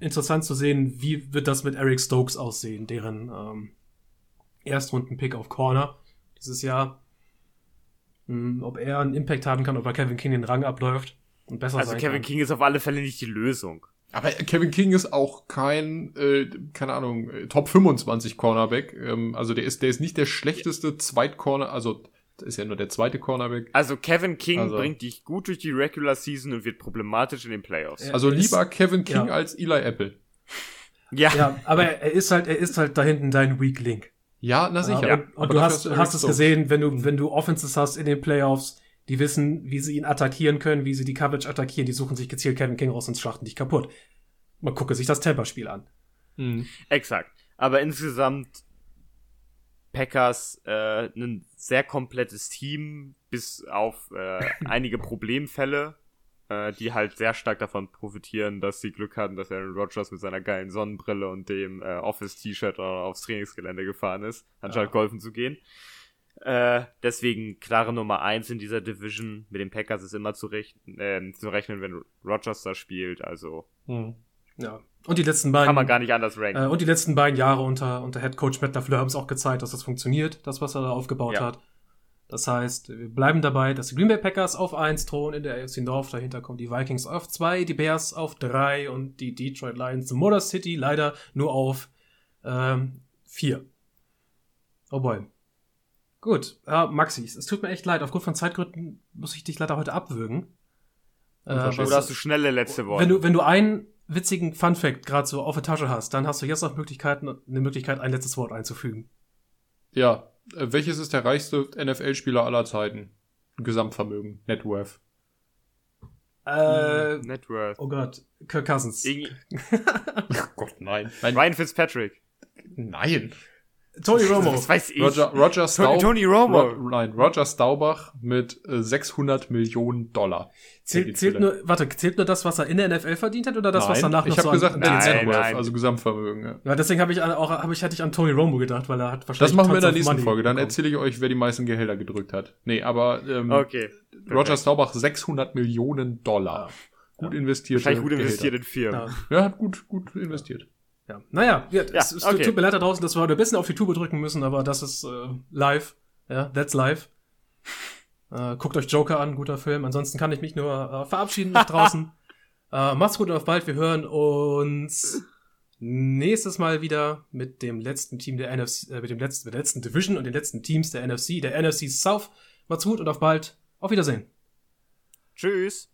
interessant zu sehen, wie wird das mit Eric Stokes aussehen, deren ähm, Erstrunden-Pick auf Corner dieses Jahr. Hm, ob er einen Impact haben kann, ob er Kevin King den Rang abläuft und besser also sein Kevin kann. King ist auf alle Fälle nicht die Lösung. Aber Kevin King ist auch kein, äh, keine Ahnung, äh, Top 25 Cornerback. Ähm, also der ist, der ist nicht der schlechteste Zweitcorner, also das ist ja nur der zweite Cornerback. Also Kevin King also, bringt dich gut durch die Regular Season und wird problematisch in den Playoffs. Also lieber Kevin King ja. als Eli Apple. Ja. ja, aber er ist halt, er ist halt da hinten dein Weak Link. Ja, na sicher. Ja, und, und du hast, hast es gesehen, wenn du, wenn du Offenses hast in den Playoffs, die wissen, wie sie ihn attackieren können, wie sie die Coverage attackieren. Die suchen sich gezielt Kevin King raus und schlachten dich kaputt. Man gucke sich das Tampa-Spiel an. Hm. Exakt. Aber insgesamt Packers äh, ein sehr komplettes Team, bis auf äh, einige Problemfälle, äh, die halt sehr stark davon profitieren, dass sie Glück hatten, dass Aaron Rodgers mit seiner geilen Sonnenbrille und dem äh, Office-T-Shirt aufs Trainingsgelände gefahren ist, anstatt ja. golfen zu gehen. Äh, deswegen klare Nummer eins in dieser Division. Mit den Packers ist immer zu, rechnen, äh, zu rechnen, wenn Rogers da spielt. Also. Hm. Ja. Und die letzten beiden. Kann man gar nicht anders ranken. Äh, und die letzten beiden Jahre unter, unter Head Coach Matt LaFleur haben es auch gezeigt, dass das funktioniert, das, was er da aufgebaut ja. hat. Das heißt, wir bleiben dabei, dass die Green Bay Packers auf 1 thronen in der AFC North. Dahinter kommen die Vikings auf 2, die Bears auf 3 und die Detroit Lions Motor City leider nur auf 4. Ähm, oh boy. Gut, äh, Maxi, es tut mir echt leid. Aufgrund von Zeitgründen muss ich dich leider heute abwürgen. Äh, Oder hast du schnelle letzte Worte? Wenn du, wenn du einen witzigen Fun-Fact gerade so auf der Tasche hast, dann hast du jetzt noch Möglichkeiten, eine Möglichkeit, ein letztes Wort einzufügen. Ja, welches ist der reichste NFL-Spieler aller Zeiten? Gesamtvermögen, Net Worth. Äh, Net Worth. Oh Gott, Kirk Cousins. oh Gott, nein. nein. Ryan Fitzpatrick. Nein. Tony Romo. Das weiß ich. Roger, Roger Staub, Tony, Romo. Ro, nein, Roger Staubach mit äh, 600 Millionen Dollar. Zählt, zählt nur, warte, zählt nur das, was er in der NFL verdient hat oder das, nein, was danach noch ich hab so gesagt, nein, nein. also Gesamtvermögen. Ja, ja deswegen habe ich auch, hab ich, hatte ich an Tony Romo gedacht, weil er hat wahrscheinlich. Das machen wir in der nächsten Folge. Dann erzähle ich euch, wer die meisten Gehälter gedrückt hat. Nee, aber ähm, okay. Roger Staubach 600 Millionen Dollar. Ja. Gut investiert. Wahrscheinlich gut investiert in Firmen. Ja, ja hat gut, gut investiert. Ja, naja, ja, ja, es, es okay. tut mir leid da draußen, dass wir heute ein bisschen auf die Tube drücken müssen, aber das ist äh, live. Ja, that's live. Äh, guckt euch Joker an, guter Film. Ansonsten kann ich mich nur äh, verabschieden nach draußen. äh, macht's gut und auf bald. Wir hören uns nächstes Mal wieder mit dem letzten Team der NFC, äh, mit dem letzten, mit der letzten Division und den letzten Teams der NFC, der NFC South. Macht's gut und auf bald. Auf Wiedersehen. Tschüss.